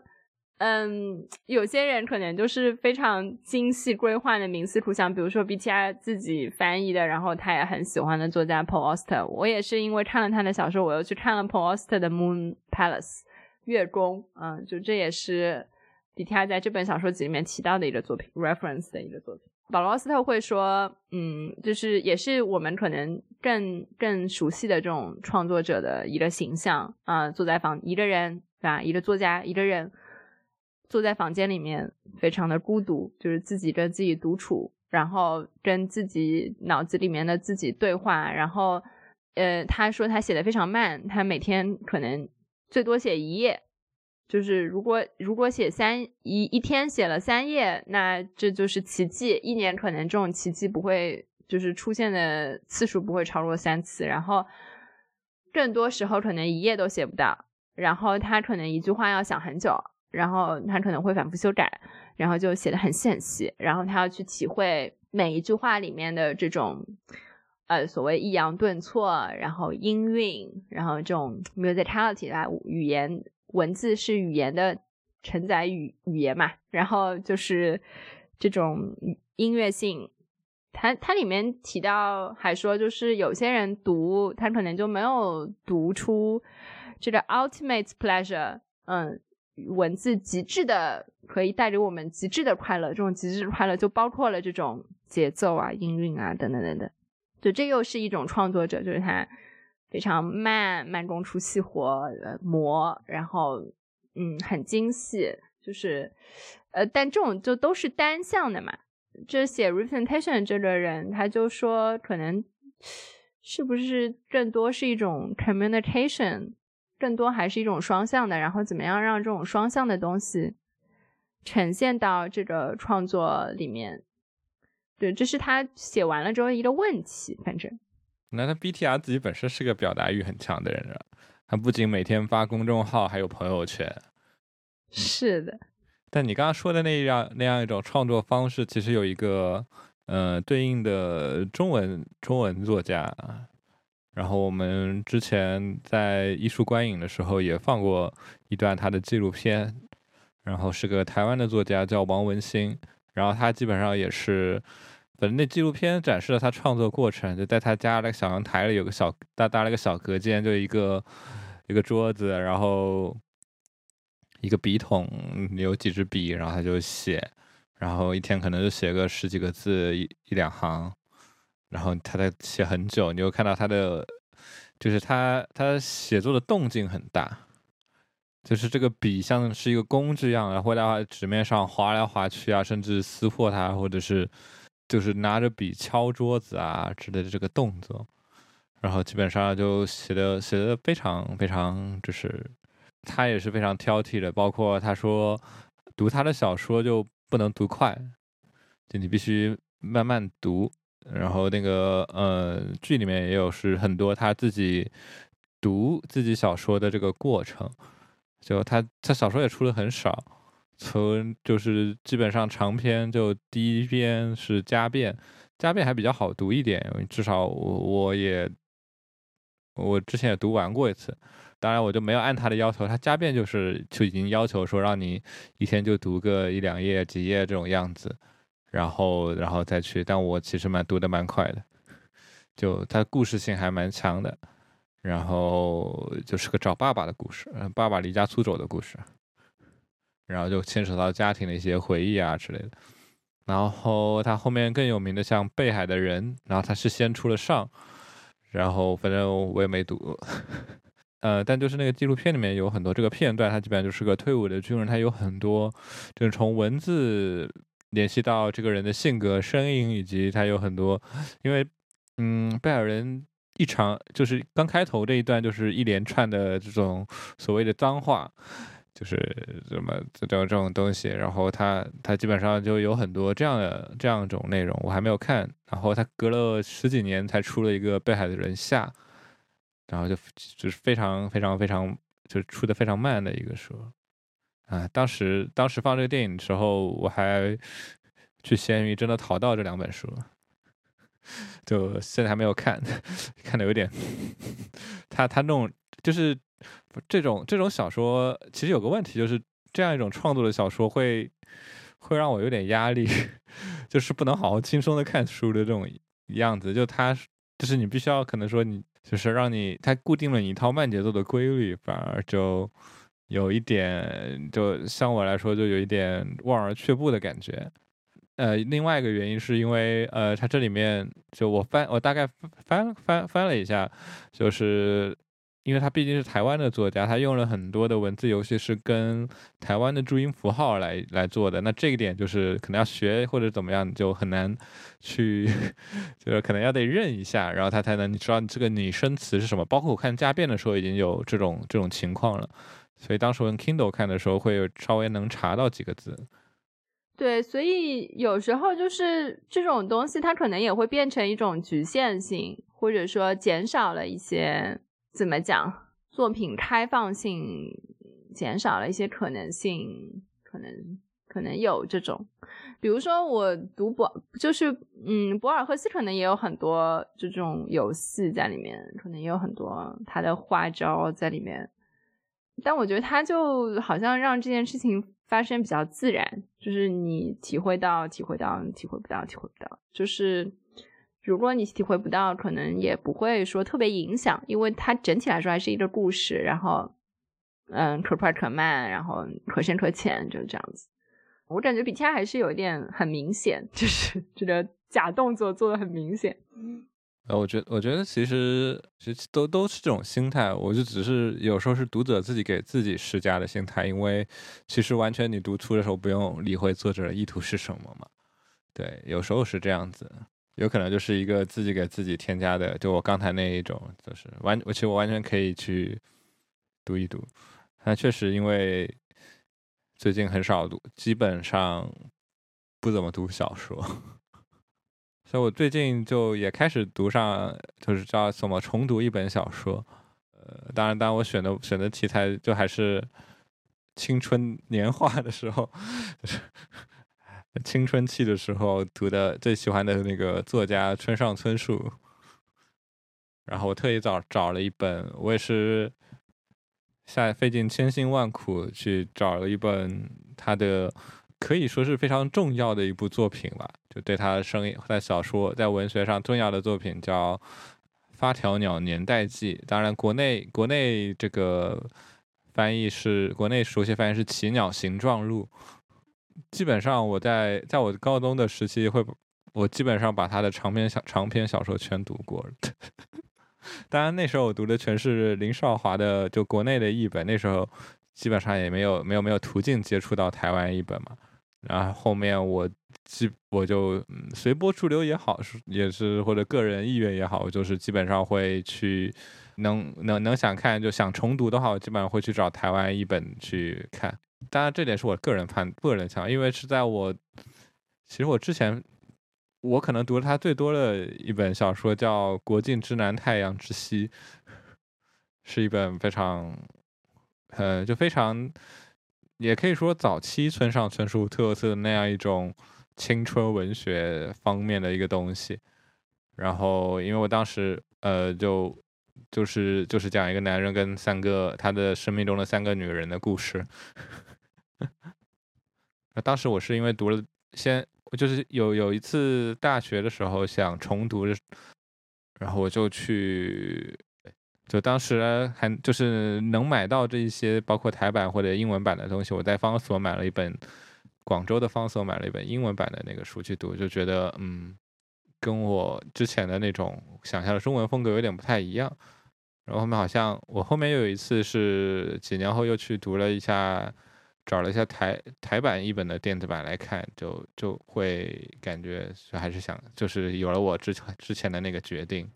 嗯，有些人可能就是非常精细规划的冥思苦想，比如说 B T I 自己翻译的，然后他也很喜欢的作家 Paul Auster，我也是因为看了他的小说，我又去看了 Paul Auster 的 Moon Palace 月宫，嗯，就这也是 B T I 在这本小说集里面提到的一个作品，reference 的一个作品。保罗斯特会说，嗯，就是也是我们可能更更熟悉的这种创作者的一个形象啊，坐在房一个人，对吧？一个作家一个人坐在房间里面，非常的孤独，就是自己跟自己独处，然后跟自己脑子里面的自己对话。然后，呃，他说他写的非常慢，他每天可能最多写一页。就是如果如果写三一一天写了三页，那这就是奇迹。一年可能这种奇迹不会就是出现的次数不会超过三次，然后更多时候可能一页都写不到。然后他可能一句话要想很久，然后他可能会反复修改，然后就写的很细很细。然后他要去体会每一句话里面的这种呃所谓抑扬顿挫，然后音韵，然后这种 musicality 来语言。文字是语言的承载语语言嘛，然后就是这种音乐性，它它里面提到还说，就是有些人读他可能就没有读出这个 ultimate pleasure，嗯，文字极致的可以带给我们极致的快乐，这种极致的快乐就包括了这种节奏啊、音韵啊等等等等，就这又是一种创作者，就是他。非常慢，慢工出细活，磨，然后，嗯，很精细，就是，呃，但这种就都是单向的嘛。这写 representation 这个人，他就说，可能是不是更多是一种 communication，更多还是一种双向的，然后怎么样让这种双向的东西呈现到这个创作里面？对，这是他写完了之后一个问题。反正，那他 BTR 自己本身是个表达欲很强的人啊，他不仅每天发公众号，还有朋友圈。是的。但你刚刚说的那样那样一种创作方式，其实有一个呃对应的中文中文作家。然后我们之前在艺术观影的时候也放过一段他的纪录片，然后是个台湾的作家叫王文兴，然后他基本上也是，反正那纪录片展示了他创作过程，就在他家那个小阳台里有个小搭搭了个小隔间，就一个一个桌子，然后一个笔筒，有几支笔，然后他就写，然后一天可能就写个十几个字一一两行。然后他在写很久，你又看到他的，就是他他写作的动静很大，就是这个笔像是一个工具一样，然后在纸面上划来划去啊，甚至撕破它，或者是就是拿着笔敲桌子啊之类的这个动作，然后基本上就写的写的非常非常，就是他也是非常挑剔的，包括他说读他的小说就不能读快，就你必须慢慢读。然后那个呃剧里面也有是很多他自己读自己小说的这个过程，就他他小说也出的很少，从就是基本上长篇就第一篇是家变，家变还比较好读一点，至少我我也我之前也读完过一次，当然我就没有按他的要求，他家变就是就已经要求说让你一天就读个一两页几页这种样子。然后，然后再去，但我其实蛮读的蛮快的，就它故事性还蛮强的，然后就是个找爸爸的故事，爸爸离家出走的故事，然后就牵扯到家庭的一些回忆啊之类的。然后他后面更有名的像《北海的人》，然后他是先出了上，然后反正我也没读，呃，但就是那个纪录片里面有很多这个片段，他基本上就是个退伍的军人，他有很多就是从文字。联系到这个人的性格、声音，以及他有很多，因为，嗯，贝尔人一场就是刚开头这一段就是一连串的这种所谓的脏话，就是什么这种这种东西，然后他他基本上就有很多这样的这样种内容，我还没有看，然后他隔了十几年才出了一个《贝海的人下》，然后就就是非常非常非常就是出的非常慢的一个书。啊，当时当时放这个电影的时候，我还去闲鱼真的淘到这两本书，就现在还没有看，*laughs* 看的有点。*laughs* 他他那种就是不这种这种小说，其实有个问题，就是这样一种创作的小说会会让我有点压力，*laughs* 就是不能好好轻松的看书的这种样子。就它就是你必须要可能说你就是让你它固定了你一套慢节奏的规律，反而就。有一点，就像我来说，就有一点望而却步的感觉。呃，另外一个原因是因为，呃，它这里面就我翻，我大概翻翻翻了一下，就是因为他毕竟是台湾的作家，他用了很多的文字游戏是跟台湾的注音符号来来做的。那这个点就是可能要学或者怎么样，就很难去，*laughs* 就是可能要得认一下，然后他才能你知道这个拟声词是什么。包括我看家变的时候，已经有这种这种情况了。所以当时我用 Kindle 看的时候，会有稍微能查到几个字。对，所以有时候就是这种东西，它可能也会变成一种局限性，或者说减少了一些怎么讲作品开放性，减少了一些可能性，可能可能有这种。比如说我读博，就是嗯，博尔赫斯可能也有很多这种游戏在里面，可能也有很多他的花招在里面。但我觉得他就好像让这件事情发生比较自然，就是你体会到、体会到、体会不到、体会不到。就是如果你体会不到，可能也不会说特别影响，因为它整体来说还是一个故事。然后，嗯，可快可慢，然后可深可浅，就是这样子。我感觉比 T I 还是有一点很明显，就是这个假动作做的很明显。呃，我觉我觉得其实其实都都是这种心态，我就只是有时候是读者自己给自己施加的心态，因为其实完全你读出的时候不用理会作者的意图是什么嘛。对，有时候是这样子，有可能就是一个自己给自己添加的，就我刚才那一种，就是完，我其实我完全可以去读一读。但确实因为最近很少读，基本上不怎么读小说，*laughs* 所以我最近就也开始读上，就是叫怎么重读一本小说。呃，当然，当我选的选的题材就还是青春年华的时候，就是青春期的时候读的最喜欢的那个作家村上春树。然后我特意找找了一本，我也是下费尽千辛万苦去找了一本他的可以说是非常重要的一部作品吧，就对他的声音在小说在文学上重要的作品叫《发条鸟年代记》。当然，国内国内这个翻译是国内熟悉翻译是《奇鸟形状录》。基本上我在在我高中的时期会，我基本上把他的长篇小长篇小说全读过了。*laughs* 当然，那时候我读的全是林少华的，就国内的译本。那时候基本上也没有没有没有途径接触到台湾译本嘛。然后后面我基我就随波逐流也好，是也是或者个人意愿也好，就是基本上会去能能能想看就想重读的话，我基本上会去找台湾译本去看。当然，这点是我个人判个人想，因为是在我其实我之前。我可能读了他最多的一本小说，叫《国境之南，太阳之西》，是一本非常，呃，就非常，也可以说早期村上春树特色的那样一种青春文学方面的一个东西。然后，因为我当时，呃，就就是就是讲一个男人跟三个他的生命中的三个女人的故事。*laughs* 当时我是因为读了先。就是有有一次大学的时候想重读，然后我就去，就当时还就是能买到这一些包括台版或者英文版的东西，我在方所买了一本广州的方所买了一本英文版的那个书去读，就觉得嗯，跟我之前的那种想象的中文风格有点不太一样。然后后面好像我后面又有一次是几年后又去读了一下。找了一下台台版一本的电子版来看，就就会感觉就还是想，就是有了我之前之前的那个决定。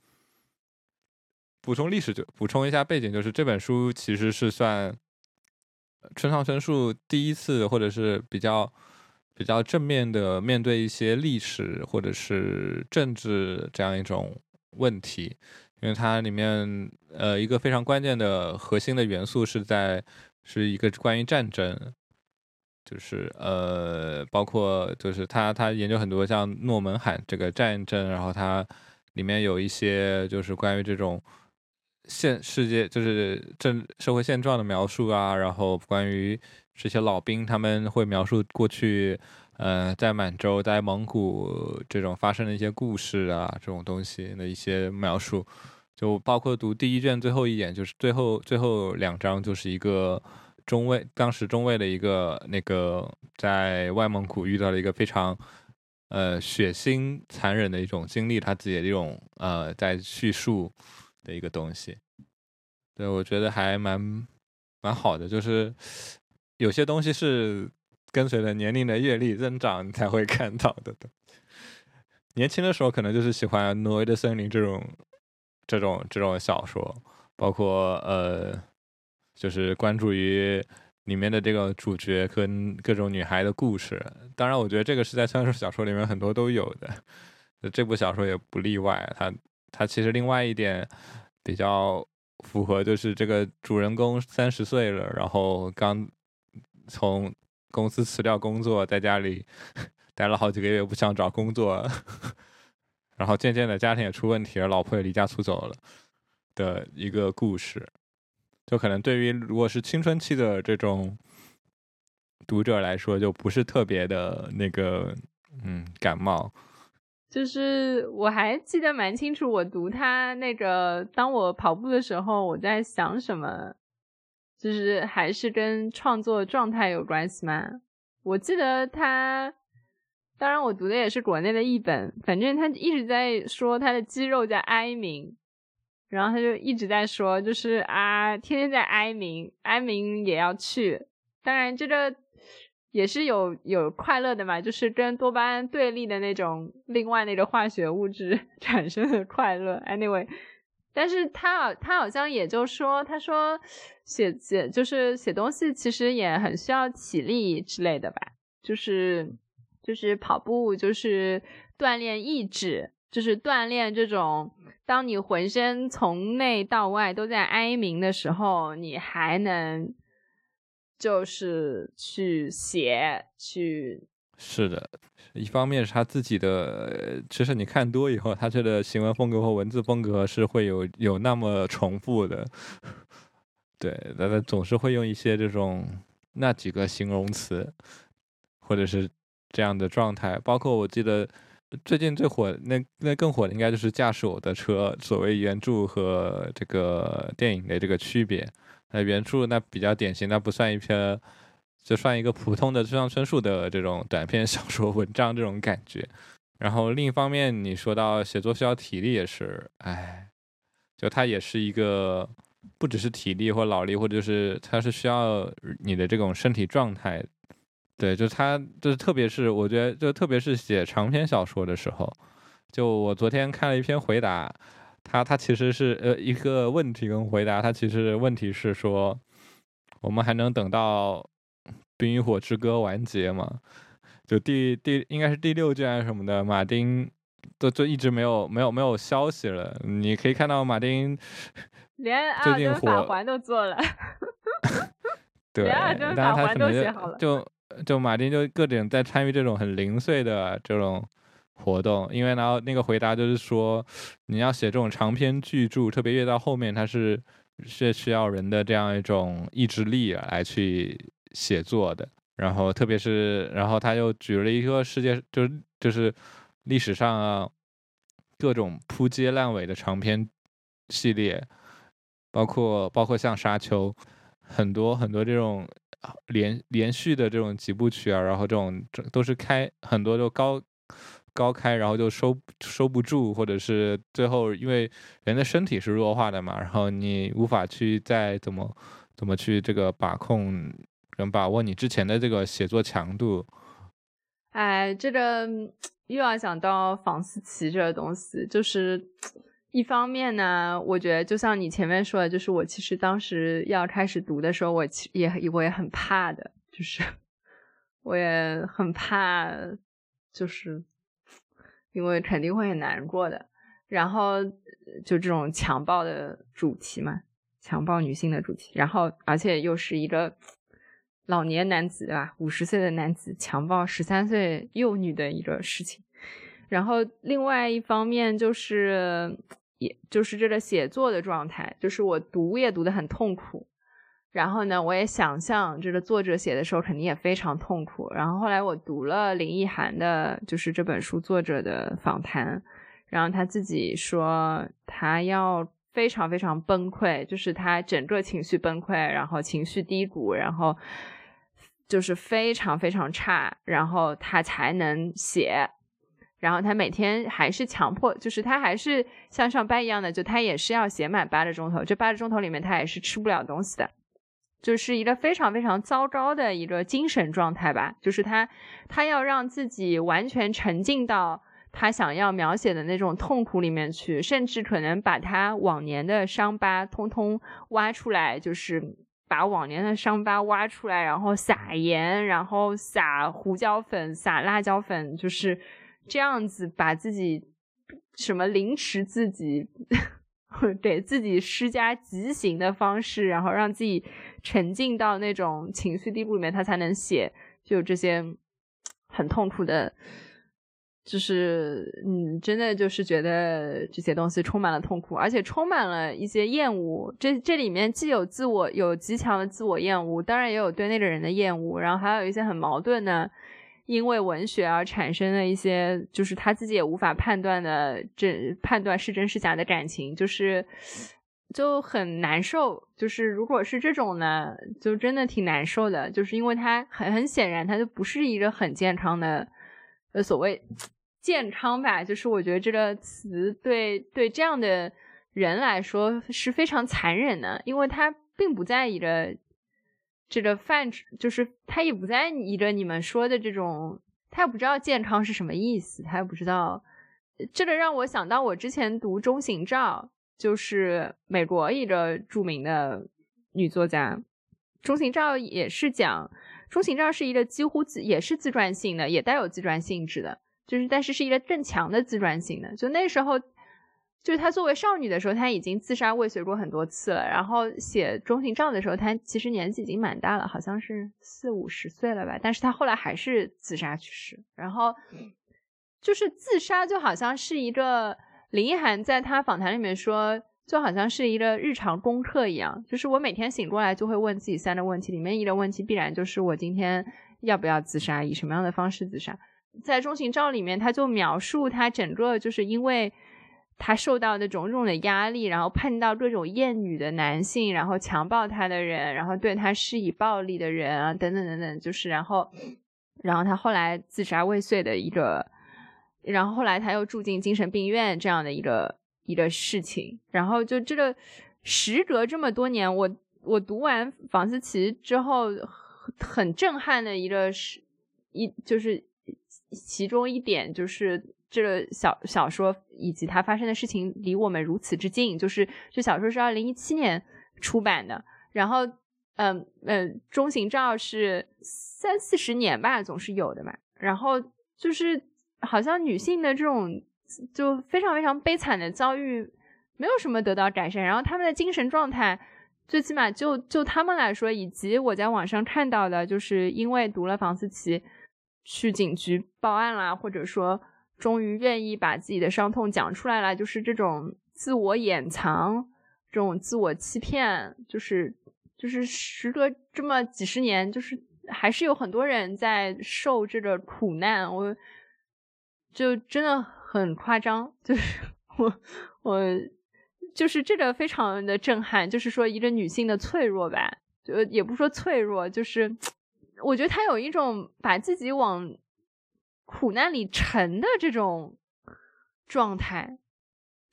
补充历史就补充一下背景，就是这本书其实是算村上春树第一次或者是比较比较正面的面对一些历史或者是政治这样一种问题，因为它里面呃一个非常关键的核心的元素是在是一个关于战争。就是呃，包括就是他他研究很多像诺门罕这个战争，然后他里面有一些就是关于这种现世界就是政社会现状的描述啊，然后关于这些老兵他们会描述过去呃在满洲在蒙古这种发生的一些故事啊这种东西的一些描述，就包括读第一卷最后一眼，就是最后最后两章就是一个。中尉当时中尉的一个那个在外蒙古遇到了一个非常呃血腥残忍的一种经历，他自己的一种呃在叙述的一个东西，对我觉得还蛮蛮好的，就是有些东西是跟随着年龄的阅历增长你才会看到的。年轻的时候可能就是喜欢《挪威的森林》这种这种这种小说，包括呃。就是关注于里面的这个主角跟各种女孩的故事，当然，我觉得这个是在村上小说里面很多都有的，这部小说也不例外。它它其实另外一点比较符合，就是这个主人公三十岁了，然后刚从公司辞掉工作，在家里 *laughs* 待了好几个月，不想找工作，然后渐渐的家庭也出问题了，老婆也离家出走了的一个故事。就可能对于如果是青春期的这种读者来说，就不是特别的那个，嗯，感冒。就是我还记得蛮清楚，我读他那个，当我跑步的时候，我在想什么，就是还是跟创作状态有关系吗？我记得他，当然我读的也是国内的译本，反正他一直在说他的肌肉在哀鸣。然后他就一直在说，就是啊，天天在哀鸣，哀鸣也要去。当然，这个也是有有快乐的嘛，就是跟多巴胺对立的那种另外那个化学物质 *laughs* 产生的快乐。Anyway，但是他好他好像也就说，他说写写就是写东西，其实也很需要体力之类的吧，就是就是跑步，就是锻炼意志，就是锻炼这种，当你浑身从内到外都在哀鸣的时候，你还能就是去写去。是的，一方面是他自己的，其实你看多以后，他这个行文风格或文字风格是会有有那么重复的，对，他他总是会用一些这种那几个形容词，或者是这样的状态。包括我记得最近最火那那更火的应该就是驾驶我的车，所谓原著和这个电影的这个区别。那原著那比较典型，那不算一篇。就算一个普通的村上春树的这种短篇 *laughs* 小说文章这种感觉，然后另一方面你说到写作需要体力也是，哎，就它也是一个不只是体力或脑力，或者就是它是需要你的这种身体状态，对，就他就是特别是我觉得就特别是写长篇小说的时候，就我昨天看了一篇回答，他他其实是呃一个问题跟回答，他其实问题是说我们还能等到。《冰与火之歌》完结吗？就第第应该是第六卷什么的，马丁都就一直没有没有没有消息了。你可以看到马丁 *laughs* 连最近法环都做了，*laughs* *laughs* 对，但是他都写好了。就就马丁就各种在参与这种很零碎的这种活动，因为然后那个回答就是说，你要写这种长篇巨著，特别越到后面，它是是需要人的这样一种意志力来去。写作的，然后特别是，然后他又举了一个世界，就是就是历史上啊各种扑街烂尾的长篇系列，包括包括像《沙丘》，很多很多这种连连续的这种几部曲啊，然后这种这都是开很多就高高开，然后就收收不住，或者是最后因为人的身体是弱化的嘛，然后你无法去再怎么怎么去这个把控。能把握你之前的这个写作强度，哎，这个又要想到房思琪这个东西，就是一方面呢，我觉得就像你前面说的，就是我其实当时要开始读的时候，我其也我也很怕的，就是 *laughs* 我也很怕，就是因为肯定会很难过的。然后就这种强暴的主题嘛，强暴女性的主题，然后而且又是一个。老年男子对吧？五十岁的男子强暴十三岁幼女的一个事情，然后另外一方面就是，也就是这个写作的状态，就是我读也读得很痛苦，然后呢，我也想象这个作者写的时候肯定也非常痛苦。然后后来我读了林奕涵的，就是这本书作者的访谈，然后他自己说他要非常非常崩溃，就是他整个情绪崩溃，然后情绪低谷，然后。就是非常非常差，然后他才能写，然后他每天还是强迫，就是他还是像上班一样的，就他也是要写满八个钟头，这八个钟头里面他也是吃不了东西的，就是一个非常非常糟糕的一个精神状态吧，就是他他要让自己完全沉浸到他想要描写的那种痛苦里面去，甚至可能把他往年的伤疤通通挖出来，就是。把往年的伤疤挖出来，然后撒盐，然后撒胡椒粉，撒辣椒粉，就是这样子把自己什么凌迟自己，*laughs* 给自己施加极刑的方式，然后让自己沉浸到那种情绪低谷里面，他才能写就这些很痛苦的。就是，嗯，真的就是觉得这些东西充满了痛苦，而且充满了一些厌恶。这这里面既有自我，有极强的自我厌恶，当然也有对那个人的厌恶，然后还有一些很矛盾的，因为文学而产生的一些，就是他自己也无法判断的，这判断是真是假的感情，就是就很难受。就是如果是这种呢，就真的挺难受的，就是因为他很很显然，他就不是一个很健康的。呃，所谓健康吧，就是我觉得这个词对对这样的人来说是非常残忍的，因为他并不在意着这个饭，就是他也不在意着你们说的这种，他也不知道健康是什么意思，他也不知道。这个让我想到我之前读《中行照》，就是美国一个著名的女作家。中行照也是讲，中行照是一个几乎自也是自传性的，也带有自传性质的，就是但是是一个更强的自传性的。就那时候，就是她作为少女的时候，她已经自杀未遂过很多次了。然后写中情照的时候，她其实年纪已经蛮大了，好像是四五十岁了吧。但是她后来还是自杀去世。然后就是自杀，就好像是一个林奕涵在她访谈里面说。就好像是一个日常功课一样，就是我每天醒过来就会问自己三个问题，里面一个问题必然就是我今天要不要自杀，以什么样的方式自杀。在《中情照》里面，他就描述他整个就是因为他受到的种种的压力，然后碰到各种厌女的男性，然后强暴他的人，然后对他施以暴力的人啊，等等等等，就是然后，然后他后来自杀未遂的一个，然后后来他又住进精神病院这样的一个。一个事情，然后就这个时隔这么多年，我我读完房思琪之后，很震撼的一个是，一就是其中一点就是这个小小说以及它发生的事情离我们如此之近，就是这小说是二零一七年出版的，然后嗯嗯，中型照是三四十年吧，总是有的嘛，然后就是好像女性的这种。就非常非常悲惨的遭遇，没有什么得到改善。然后他们的精神状态，最起码就就他们来说，以及我在网上看到的，就是因为读了房思琪，去警局报案啦，或者说终于愿意把自己的伤痛讲出来了，就是这种自我掩藏、这种自我欺骗，就是就是时隔这么几十年，就是还是有很多人在受这个苦难。我就真的。很夸张，就是 *laughs* 我我就是这个非常的震撼，就是说一个女性的脆弱吧，就也不说脆弱，就是 *tsk* 我觉得她有一种把自己往苦难里沉的这种状态，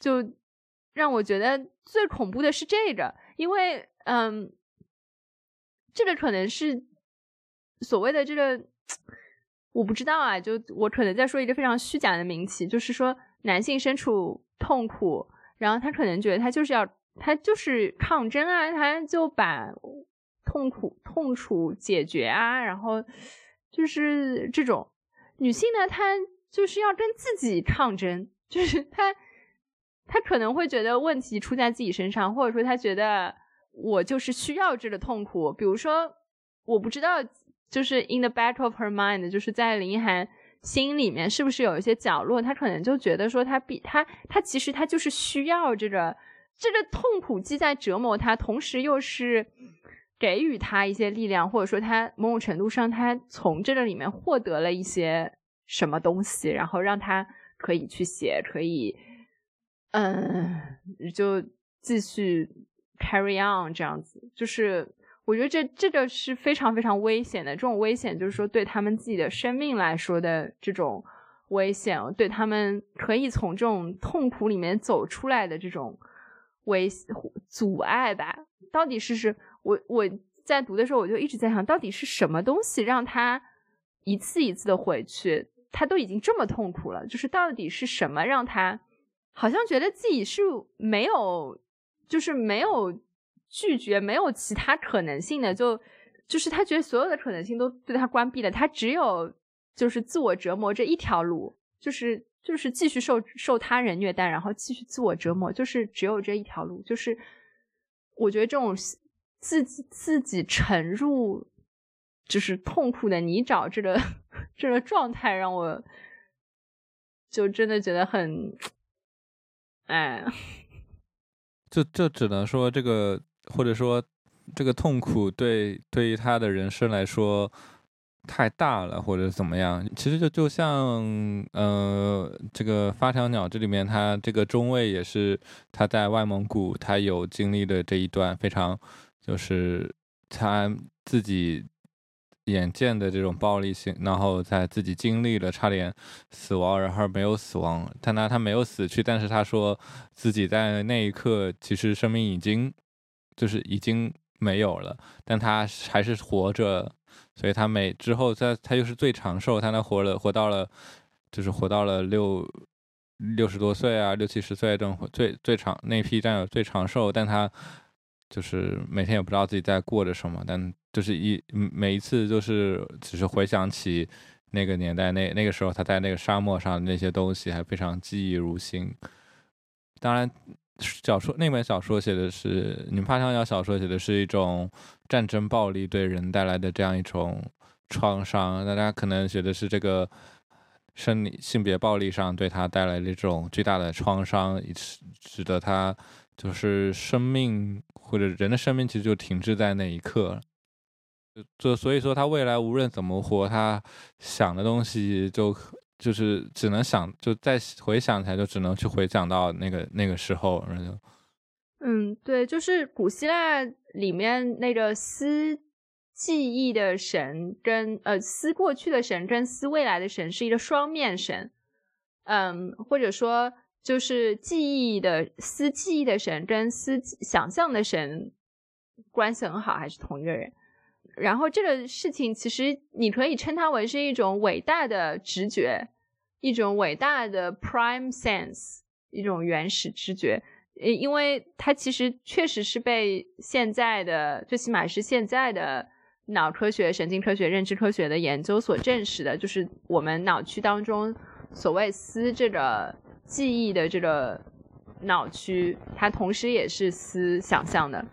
就让我觉得最恐怖的是这个，因为嗯，这个可能是所谓的这个。我不知道啊，就我可能在说一个非常虚假的名词，就是说男性身处痛苦，然后他可能觉得他就是要他就是抗争啊，他就把痛苦痛楚解决啊，然后就是这种女性呢，她就是要跟自己抗争，*laughs* 就是她她可能会觉得问题出在自己身上，或者说她觉得我就是需要这个痛苦，比如说我不知道。就是 in the back of her mind，就是在林一涵心里面，是不是有一些角落，他可能就觉得说，他比他他其实他就是需要这个这个痛苦既在折磨他，同时又是给予他一些力量，或者说他某种程度上他从这个里面获得了一些什么东西，然后让他可以去写，可以嗯，就继续 carry on 这样子，就是。我觉得这这个是非常非常危险的，这种危险就是说对他们自己的生命来说的这种危险，对他们可以从这种痛苦里面走出来的这种危阻碍吧。到底是是，我我在读的时候我就一直在想，到底是什么东西让他一次一次的回去？他都已经这么痛苦了，就是到底是什么让他好像觉得自己是没有，就是没有。拒绝没有其他可能性的，就就是他觉得所有的可能性都对他关闭了，他只有就是自我折磨这一条路，就是就是继续受受他人虐待，然后继续自我折磨，就是只有这一条路。就是我觉得这种自己自己沉入就是痛苦的泥沼这个 *laughs* 这个状态，让我就真的觉得很，哎，*laughs* 就就只能说这个。或者说，这个痛苦对对于他的人生来说太大了，或者怎么样？其实就就像，呃，这个发条鸟这里面，他这个中尉也是他在外蒙古，他有经历的这一段非常，就是他自己眼见的这种暴力性，然后在自己经历了差点死亡，然后没有死亡，他拿他没有死去，但是他说自己在那一刻其实生命已经。就是已经没有了，但他还是活着，所以他每之后他他又是最长寿，他能活了活到了，就是活到了六六十多岁啊，六七十岁这种最最长那批战友最长寿，但他就是每天也不知道自己在过着什么，但就是一每一次就是只是回想起那个年代那那个时候他在那个沙漠上的那些东西还非常记忆如新。当然，小说那本小说写的是你们帕香瑶小说写的是一种战争暴力对人带来的这样一种创伤，大家可能觉得是这个。生理性别暴力上对他带来的这种巨大的创伤，使使得他就是生命或者人的生命其实就停滞在那一刻，就所以说他未来无论怎么活，他想的东西就就是只能想就再回想起来就只能去回想到那个那个时候，然后嗯，对，就是古希腊里面那个思。记忆的神跟呃思过去的神跟思未来的神是一个双面神，嗯，或者说就是记忆的思记忆的神跟思想象的神关系很好，还是同一个人。然后这个事情其实你可以称它为是一种伟大的直觉，一种伟大的 prime sense，一种原始直觉，因为它其实确实是被现在的最起码是现在的。脑科学、神经科学、认知科学的研究所证实的，就是我们脑区当中所谓“思”这个记忆的这个脑区，它同时也是思想象的。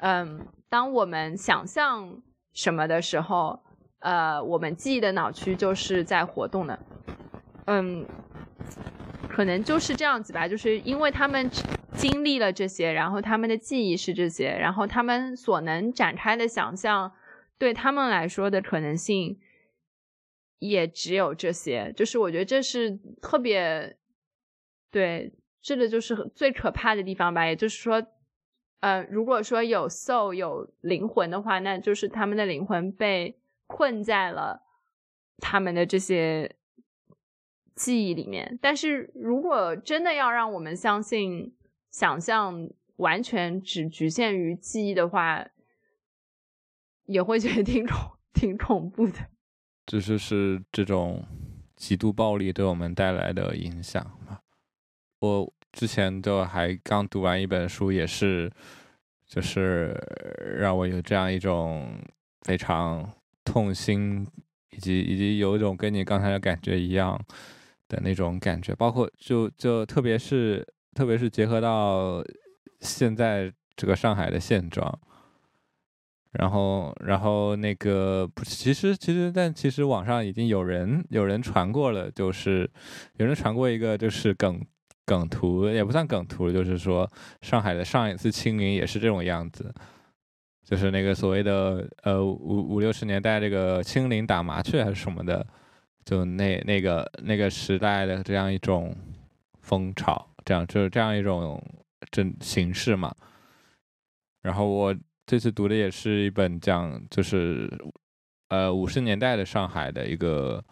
嗯，当我们想象什么的时候，呃，我们记忆的脑区就是在活动的。嗯，可能就是这样子吧，就是因为他们经历了这些，然后他们的记忆是这些，然后他们所能展开的想象。对他们来说的可能性也只有这些，就是我觉得这是特别对，这个就是最可怕的地方吧。也就是说，呃，如果说有 soul 有灵魂的话，那就是他们的灵魂被困在了他们的这些记忆里面。但是如果真的要让我们相信想象完全只局限于记忆的话，也会觉得挺恐挺恐怖的，这就是这种极度暴力对我们带来的影响嘛。我之前就还刚读完一本书，也是就是让我有这样一种非常痛心，以及以及有一种跟你刚才的感觉一样的那种感觉，包括就就特别是特别是结合到现在这个上海的现状。然后，然后那个不，其实其实，但其实网上已经有人有人传过了，就是有人传过一个就是梗梗图，也不算梗图，就是说上海的上一次清明也是这种样子，就是那个所谓的呃五五六十年代这个清零打麻雀还是什么的，就那那个那个时代的这样一种风潮，这样就是这样一种这形式嘛。然后我。这次读的也是一本讲，就是呃五十年代的上海的一个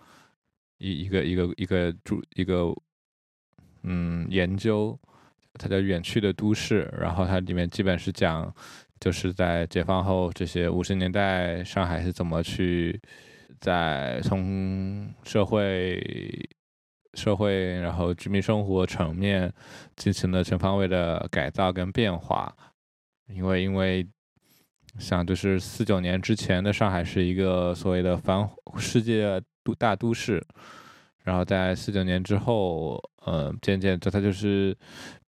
一一个一个一个主一个嗯研究，它叫《远去的都市》，然后它里面基本是讲，就是在解放后这些五十年代上海是怎么去在从社会社会然后居民生活层面进行了全方位的改造跟变化，因为因为。像就是四九年之前的上海是一个所谓的繁世界都大都市，然后在四九年之后，呃，渐渐的它就是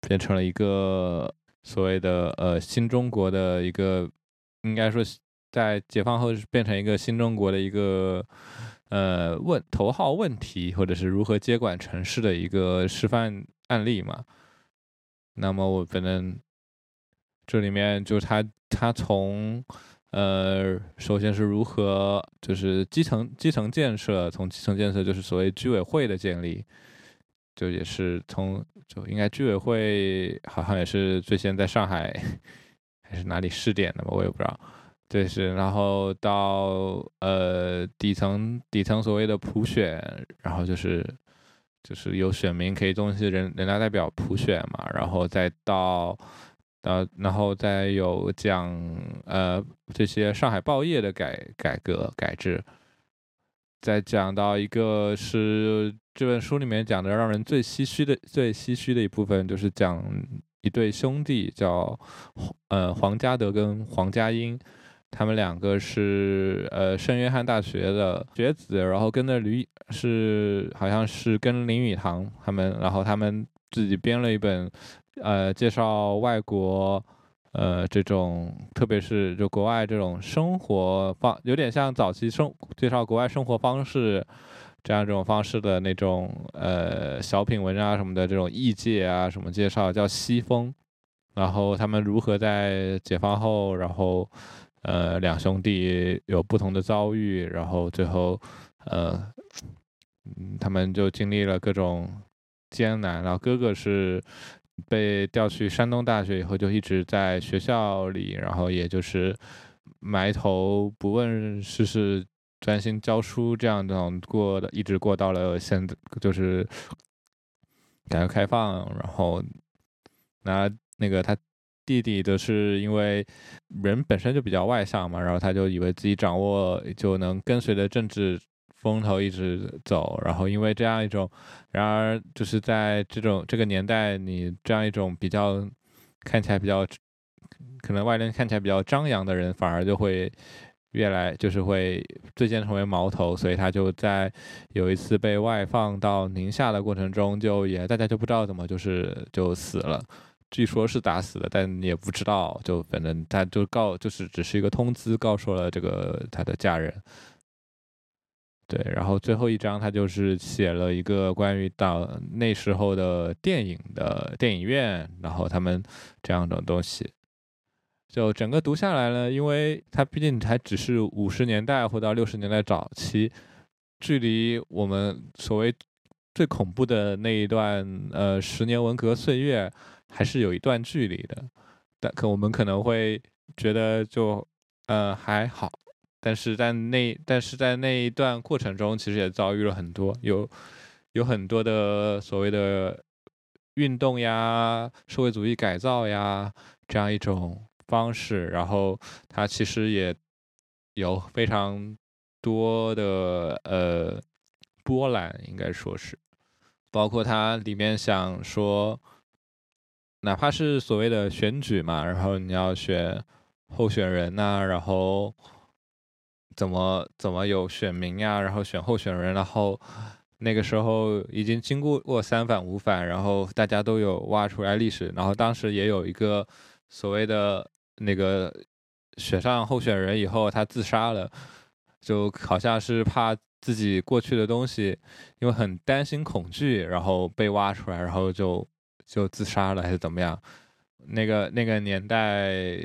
变成了一个所谓的呃新中国的一个，应该说在解放后是变成一个新中国的一个呃问头号问题，或者是如何接管城市的一个示范案例嘛。那么我反正。这里面就是他，他从，呃，首先是如何，就是基层基层建设，从基层建设就是所谓居委会的建立，就也是从就应该居委会好像也是最先在上海还是哪里试点的吧，我也不知道。对，是然后到呃底层底层所谓的普选，然后就是就是有选民可以东西人人大代表普选嘛，然后再到。呃，然后再有讲呃这些上海报业的改改革改制，再讲到一个是这本书里面讲的让人最唏嘘的最唏嘘的一部分，就是讲一对兄弟叫呃黄嘉德跟黄嘉英，他们两个是呃圣约翰大学的学子，然后跟着吕是好像是跟林语堂他们，然后他们自己编了一本呃介绍外国。呃，这种特别是就国外这种生活方，有点像早期生介绍国外生活方式这样这种方式的那种呃小品文啊什么的这种异界啊什么介绍叫西风，然后他们如何在解放后，然后呃两兄弟有不同的遭遇，然后最后呃他们就经历了各种艰难，然后哥哥是。被调去山东大学以后，就一直在学校里，然后也就是埋头不问世事，专心教书，这样这种过的，一直过到了现在，就是改革开放。然后那那个他弟弟的是因为人本身就比较外向嘛，然后他就以为自己掌握就能跟随着政治。风头一直走，然后因为这样一种，然而就是在这种这个年代，你这样一种比较看起来比较可能外人看起来比较张扬的人，反而就会越来就是会最先成为矛头，所以他就在有一次被外放到宁夏的过程中，就也大家就不知道怎么就是就死了，据说是打死的，但也不知道，就反正他就告就是只是一个通知，告诉了这个他的家人。对，然后最后一章他就是写了一个关于到那时候的电影的电影院，然后他们这样的东西，就整个读下来呢，因为它毕竟还只是五十年代或到六十年代早期，距离我们所谓最恐怖的那一段呃十年文革岁月还是有一段距离的，但可我们可能会觉得就呃还好。但是在那，但是在那一段过程中，其实也遭遇了很多，有有很多的所谓的运动呀、社会主义改造呀这样一种方式。然后它其实也有非常多的呃波澜，应该说是，包括它里面想说，哪怕是所谓的选举嘛，然后你要选候选人呐，然后。怎么怎么有选民呀？然后选候选人，然后那个时候已经经过过三反五反，然后大家都有挖出来历史。然后当时也有一个所谓的那个选上候选人以后，他自杀了，就好像是怕自己过去的东西，因为很担心恐惧，然后被挖出来，然后就就自杀了，还是怎么样？那个那个年代，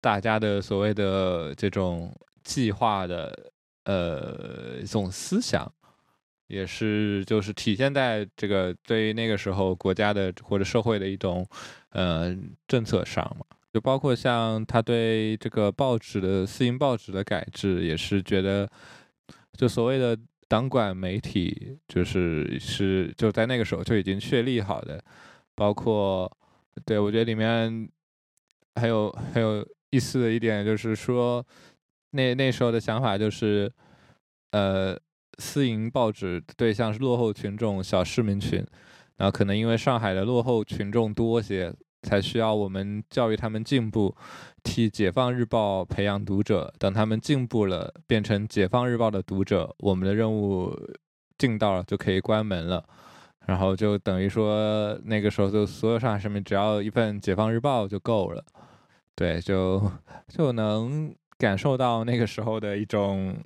大家的所谓的这种。计划的呃一种思想，也是就是体现在这个对于那个时候国家的或者社会的一种呃政策上嘛，就包括像他对这个报纸的私营报纸的改制，也是觉得就所谓的党管媒体，就是是就在那个时候就已经确立好的，包括对我觉得里面还有很有意思的一点就是说。那那时候的想法就是，呃，私营报纸对象是落后群众、小市民群，然后可能因为上海的落后群众多些，才需要我们教育他们进步，替解放日报培养读者。等他们进步了，变成解放日报的读者，我们的任务尽到了，就可以关门了。然后就等于说，那个时候就所有上海市民只要一份解放日报就够了，对，就就能。感受到那个时候的一种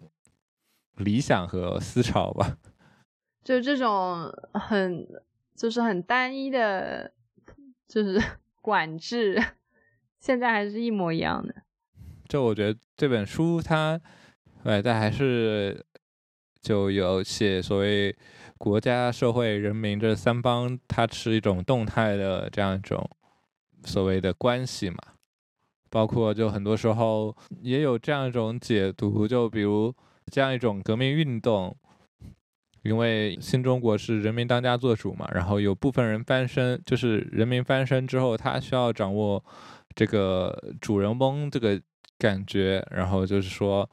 理想和思潮吧，*laughs* 就这种很就是很单一的，就是管制，现在还是一模一样的。就我觉得这本书它，对，但还是就有写所谓国家、社会、人民这三帮，它是一种动态的这样一种所谓的关系嘛。包括就很多时候也有这样一种解读，就比如这样一种革命运动，因为新中国是人民当家作主嘛，然后有部分人翻身，就是人民翻身之后，他需要掌握这个主人翁这个感觉，然后就是说，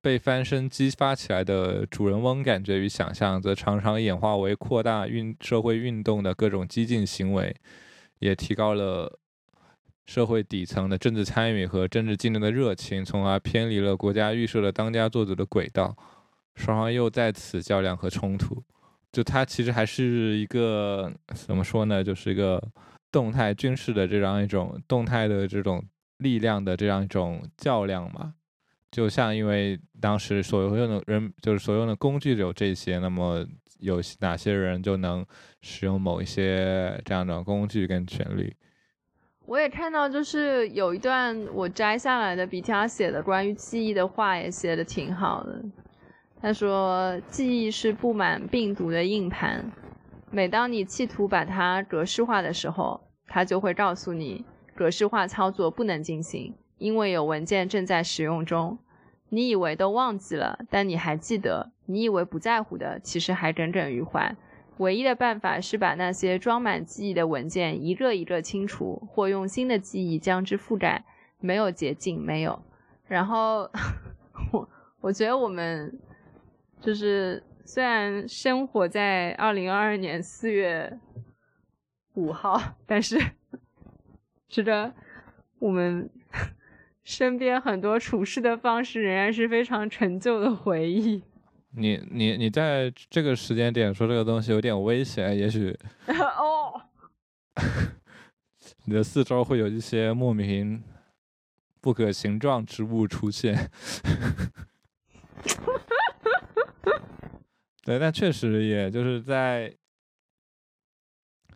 被翻身激发起来的主人翁感觉与想象，则常常演化为扩大运社会运动的各种激进行为，也提高了社会底层的政治参与和政治竞争的热情，从而偏离了国家预设的当家作主的轨道。双方又在此较量和冲突。就它其实还是一个怎么说呢？就是一个动态军事的这样一种动态的这种力量的这样一种较量嘛。就像因为当时所有用的人，就是所用的工具有这些，那么有哪些人就能使用某一些这样的工具跟权利？我也看到，就是有一段我摘下来的 BTR 写的关于记忆的话，也写的挺好的。他说：“记忆是布满病毒的硬盘，每当你企图把它格式化的时候，它就会告诉你格式化操作不能进行，因为有文件正在使用中。你以为都忘记了，但你还记得；你以为不在乎的，其实还耿耿于怀。唯一的办法是把那些装满记忆的文件一个一个清除，或用新的记忆将之覆盖。没有捷径，没有。然后我我觉得我们。”就是虽然生活在二零二二年四月五号，但是觉得我们身边很多处事的方式仍然是非常陈旧的回忆。你你你在这个时间点说这个东西有点危险，也许 *laughs* 哦，你的四周会有一些莫名不可形状之物出现。*laughs* 对，但确实也就是在《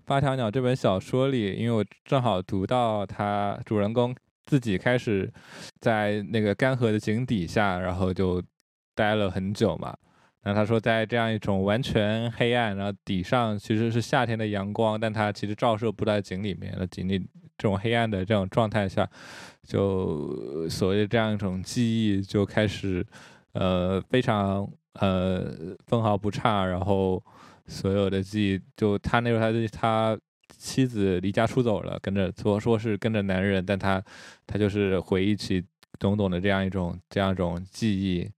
八条鸟》这本小说里，因为我正好读到他主人公自己开始在那个干涸的井底下，然后就待了很久嘛。那他说，在这样一种完全黑暗，然后底上其实是夏天的阳光，但它其实照射不在井里面。那井里这种黑暗的这种状态下，就所谓的这样一种记忆就开始，呃，非常。呃，分毫不差，然后所有的记忆，就他那时候，他他妻子离家出走了，跟着说说是跟着男人，但他他就是回忆起种种的这样一种这样一种记忆，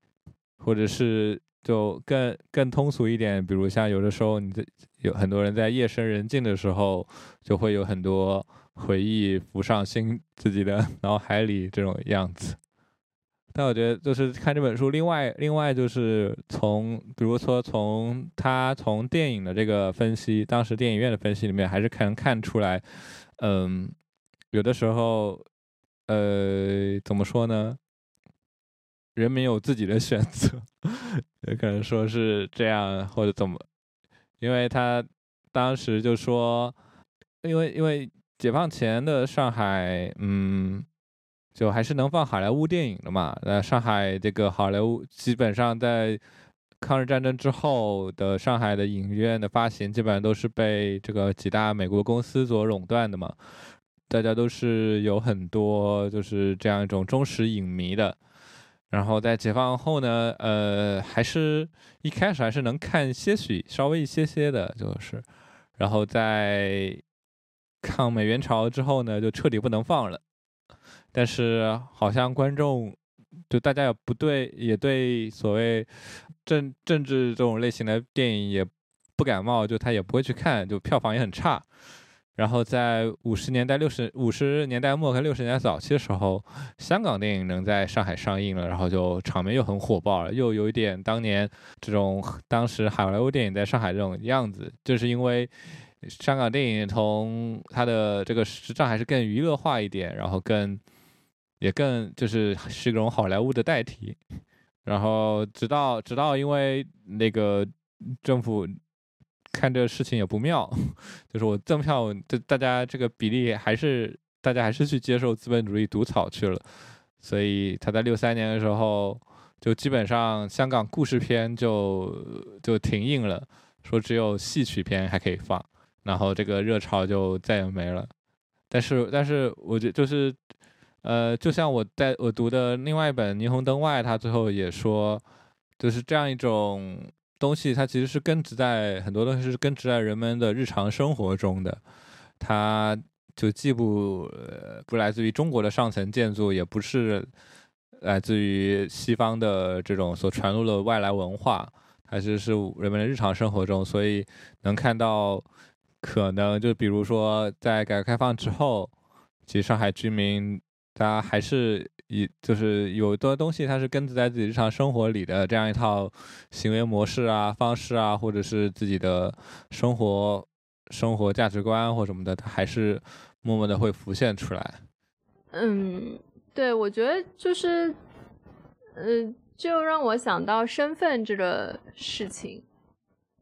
或者是就更更通俗一点，比如像有的时候你在有很多人在夜深人静的时候，就会有很多回忆浮上心 *laughs* 自己的脑海里这种样子。但我觉得，就是看这本书，另外，另外就是从，比如说从他从电影的这个分析，当时电影院的分析里面，还是可能看出来，嗯，有的时候，呃，怎么说呢？人民有自己的选择，也可能说是这样，或者怎么？因为他当时就说，因为因为解放前的上海，嗯。就还是能放好莱坞电影的嘛？那上海这个好莱坞基本上在抗日战争之后的上海的影院的发行，基本上都是被这个几大美国公司所垄断的嘛。大家都是有很多就是这样一种忠实影迷的。然后在解放后呢，呃，还是一开始还是能看些许稍微一些些的，就是，然后在抗美援朝之后呢，就彻底不能放了。但是好像观众，就大家也不对，也对所谓政政治这种类型的电影也不感冒，就他也不会去看，就票房也很差。然后在五十年代、六十五十年代末和六十年代早期的时候，香港电影能在上海上映了，然后就场面又很火爆了，又有一点当年这种当时好莱坞电影在上海这种样子，就是因为。香港电影从它的这个实上还是更娱乐化一点，然后更也更就是是一种好莱坞的代替。然后直到直到因为那个政府看这事情也不妙，*laughs* 就是我赠票，这大家这个比例还是大家还是去接受资本主义毒草去了。所以他在六三年的时候就基本上香港故事片就就停映了，说只有戏曲片还可以放。然后这个热潮就再也没了，但是但是我觉就是，呃，就像我在我读的另外一本《霓虹灯外》，他最后也说，就是这样一种东西，它其实是根植在很多东西是根植在人们的日常生活中的，它就既不呃不来自于中国的上层建筑，也不是来自于西方的这种所传入的外来文化，还是是人们的日常生活中，所以能看到可能就比如说在改革开放之后，其实上海居民大家还是以就是有的东西它是根植在自己日常生活里的这样一套行为模式啊、方式啊，或者是自己的生活生活价值观或什么的，它还是默默的会浮现出来。嗯。对，我觉得就是，呃，就让我想到身份这个事情。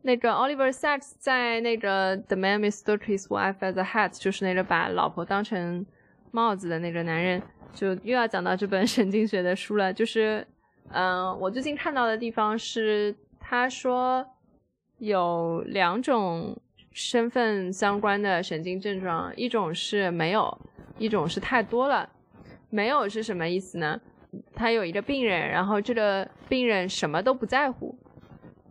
那个 Oliver Sacks 在那个《The Man Mistook His Wife as a Hat》，就是那个把老婆当成帽子的那个男人，就又要讲到这本神经学的书了。就是，嗯，我最近看到的地方是，他说有两种身份相关的神经症状，一种是没有，一种是太多了。没有是什么意思呢？他有一个病人，然后这个病人什么都不在乎，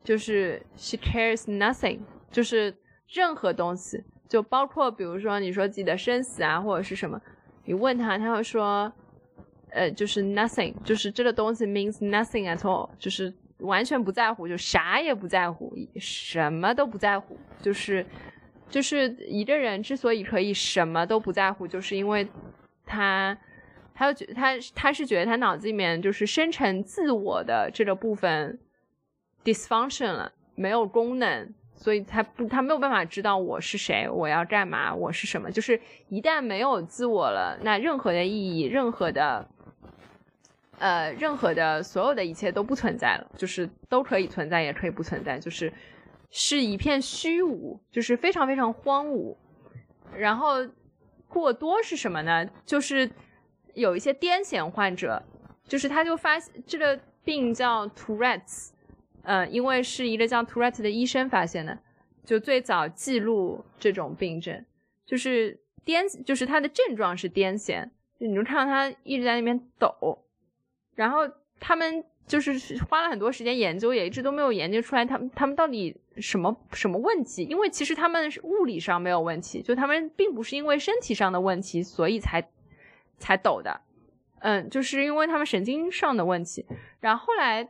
就是 she cares nothing，就是任何东西，就包括比如说你说自己的生死啊，或者是什么，你问他，他会说，呃，就是 nothing，就是这个东西 means nothing at all，就是完全不在乎，就啥也不在乎，什么都不在乎，就是就是一个人之所以可以什么都不在乎，就是因为他。他觉他他是觉得他脑子里面就是生成自我的这个部分 dysfunction 了，没有功能，所以他不他没有办法知道我是谁，我要干嘛，我是什么。就是一旦没有自我了，那任何的意义，任何的呃，任何的所有的一切都不存在了，就是都可以存在，也可以不存在，就是是一片虚无，就是非常非常荒芜。然后过多是什么呢？就是。有一些癫痫患者，就是他就发现这个病叫 Tourette's，呃，因为是一个叫 Tourette 的医生发现的，就最早记录这种病症，就是癫，就是他的症状是癫痫，就你就看到他一直在那边抖，然后他们就是花了很多时间研究，也一直都没有研究出来他们他们到底什么什么问题，因为其实他们是物理上没有问题，就他们并不是因为身体上的问题，所以才。才抖的，嗯，就是因为他们神经上的问题。然后后来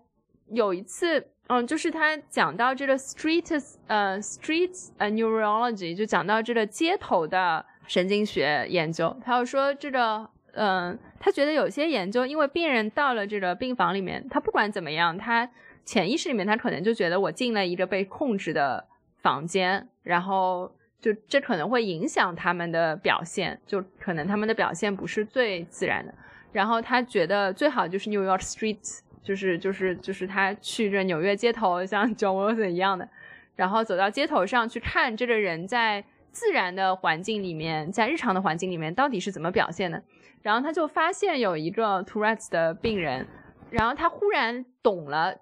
有一次，嗯，就是他讲到这个 street，呃，street 呃 neurology，就讲到这个街头的神经学研究。他又说这个，嗯，他觉得有些研究，因为病人到了这个病房里面，他不管怎么样，他潜意识里面他可能就觉得我进了一个被控制的房间，然后。就这可能会影响他们的表现，就可能他们的表现不是最自然的。然后他觉得最好就是 New York streets 就是就是就是他去这纽约街头，像 *laughs* John Wilson 一样的，然后走到街头上去看这个人在自然的环境里面，在日常的环境里面到底是怎么表现的。然后他就发现有一个 Tourette 的病人，然后他忽然懂了，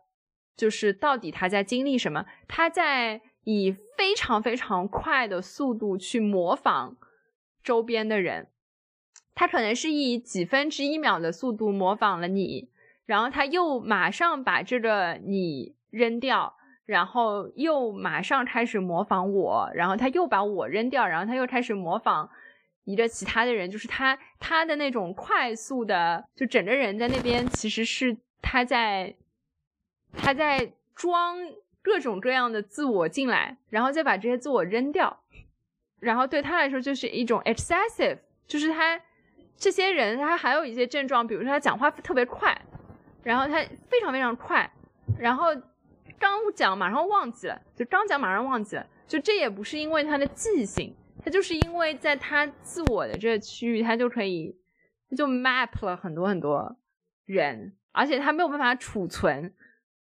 就是到底他在经历什么，他在。以非常非常快的速度去模仿周边的人，他可能是以几分之一秒的速度模仿了你，然后他又马上把这个你扔掉，然后又马上开始模仿我，然后他又把我扔掉，然后他又开始模仿一个其他的人，就是他他的那种快速的，就整个人在那边其实是他在他在装。各种各样的自我进来，然后再把这些自我扔掉，然后对他来说就是一种 excessive，就是他这些人他还有一些症状，比如说他讲话特别快，然后他非常非常快，然后刚讲马上忘记了，就刚讲马上忘记了，就这也不是因为他的记性，他就是因为在他自我的这个区域，他就可以他就 map 了很多很多人，而且他没有办法储存。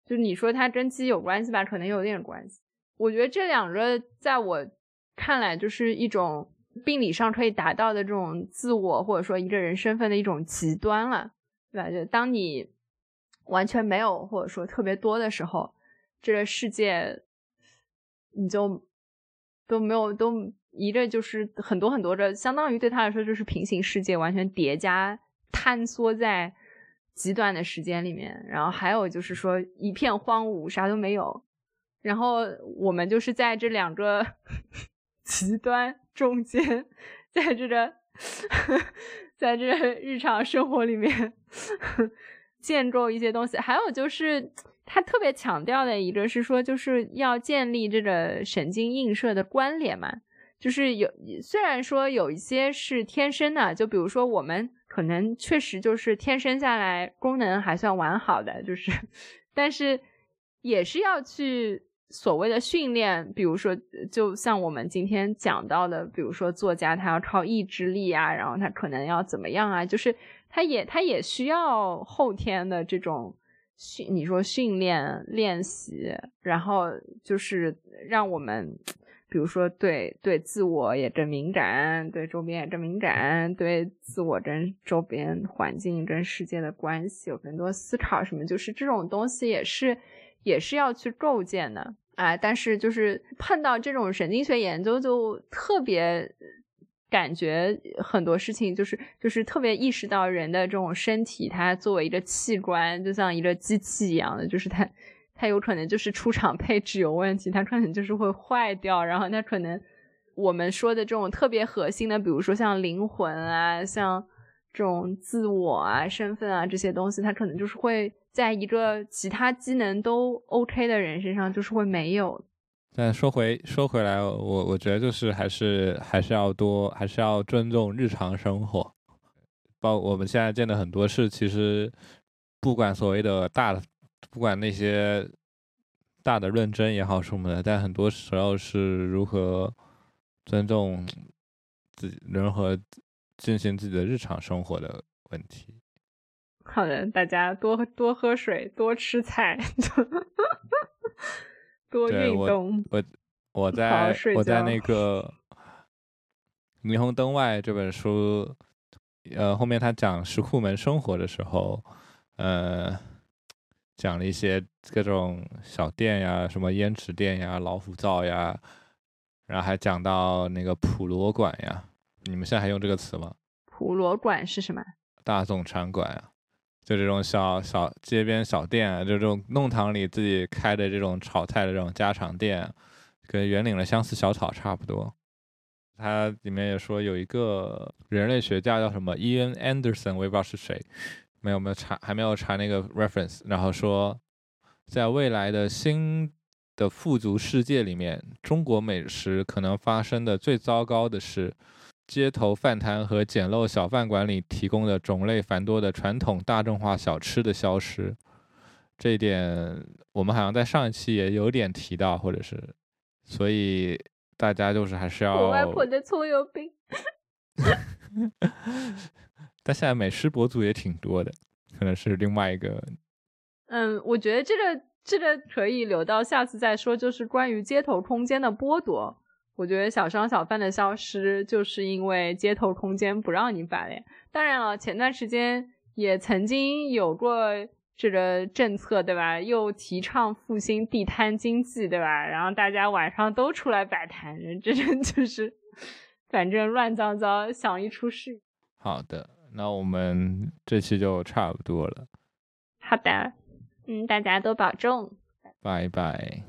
就你说他跟记忆有关系吧，可能有点关系。我觉得这两个在我看来就是一种病理上可以达到的这种自我或者说一个人身份的一种极端了，对吧？就当你完全没有或者说特别多的时候，这个世界你就都没有都一个就是很多很多的，相当于对他来说就是平行世界完全叠加坍缩在。极短的时间里面，然后还有就是说一片荒芜，啥都没有。然后我们就是在这两个 *laughs* 极端中间，在这个 *laughs* 在这日常生活里面 *laughs* 建构一些东西。还有就是他特别强调的一个是说，就是要建立这个神经映射的关联嘛。就是有虽然说有一些是天生的，就比如说我们可能确实就是天生下来功能还算完好的，就是，但是也是要去。所谓的训练，比如说，就像我们今天讲到的，比如说作家他要靠意志力啊，然后他可能要怎么样啊，就是他也他也需要后天的这种训，你说训练练习，然后就是让我们，比如说对对自我也更敏感，对周边也更敏感，对自我跟周边环境跟世界的关系有更多思考，什么就是这种东西也是也是要去构建的。哎，但是就是碰到这种神经学研究，就特别感觉很多事情就是就是特别意识到人的这种身体，它作为一个器官，就像一个机器一样的，就是它它有可能就是出厂配置有问题，它可能就是会坏掉，然后它可能我们说的这种特别核心的，比如说像灵魂啊，像这种自我啊、身份啊这些东西，它可能就是会。在一个其他机能都 OK 的人身上，就是会没有。但说回说回来，我我觉得就是还是还是要多，还是要尊重日常生活。包我们现在见的很多事，其实不管所谓的大，不管那些大的论证也好什么的，但很多时候是如何尊重自己，如何进行自己的日常生活的问题。好的，大家多多喝水，多吃菜，*laughs* 多运动。我我在我在那个《霓虹灯外》这本书，呃，后面他讲石库门生活的时候，呃，讲了一些各种小店呀，什么胭脂店呀、老虎灶呀，然后还讲到那个普罗馆呀。你们现在还用这个词吗？普罗馆是什么？大众餐馆呀。就这种小小街边小店，就这种弄堂里自己开的这种炒菜的这种家常店，跟圆领的相思小草差不多。它里面也说有一个人类学家叫什么 Ian Anderson，我也不知道是谁，没有没有查，还没有查那个 reference。然后说，在未来的新的富足世界里面，中国美食可能发生的最糟糕的是。街头饭摊和简陋小饭馆里提供的种类繁多的传统大众化小吃的消失，这一点我们好像在上一期也有点提到，或者是，所以大家就是还是要。我外婆的葱油饼。*laughs* 但现在美食博主也挺多的，可能是另外一个。嗯，我觉得这个这个可以留到下次再说，就是关于街头空间的剥夺。我觉得小商小贩的消失，就是因为街头空间不让你摆了。当然了，前段时间也曾经有过这个政策，对吧？又提倡复兴地摊经济，对吧？然后大家晚上都出来摆摊，这就是，反正乱糟糟，想一出事。好的，那我们这期就差不多了。好的，嗯，大家都保重，拜拜。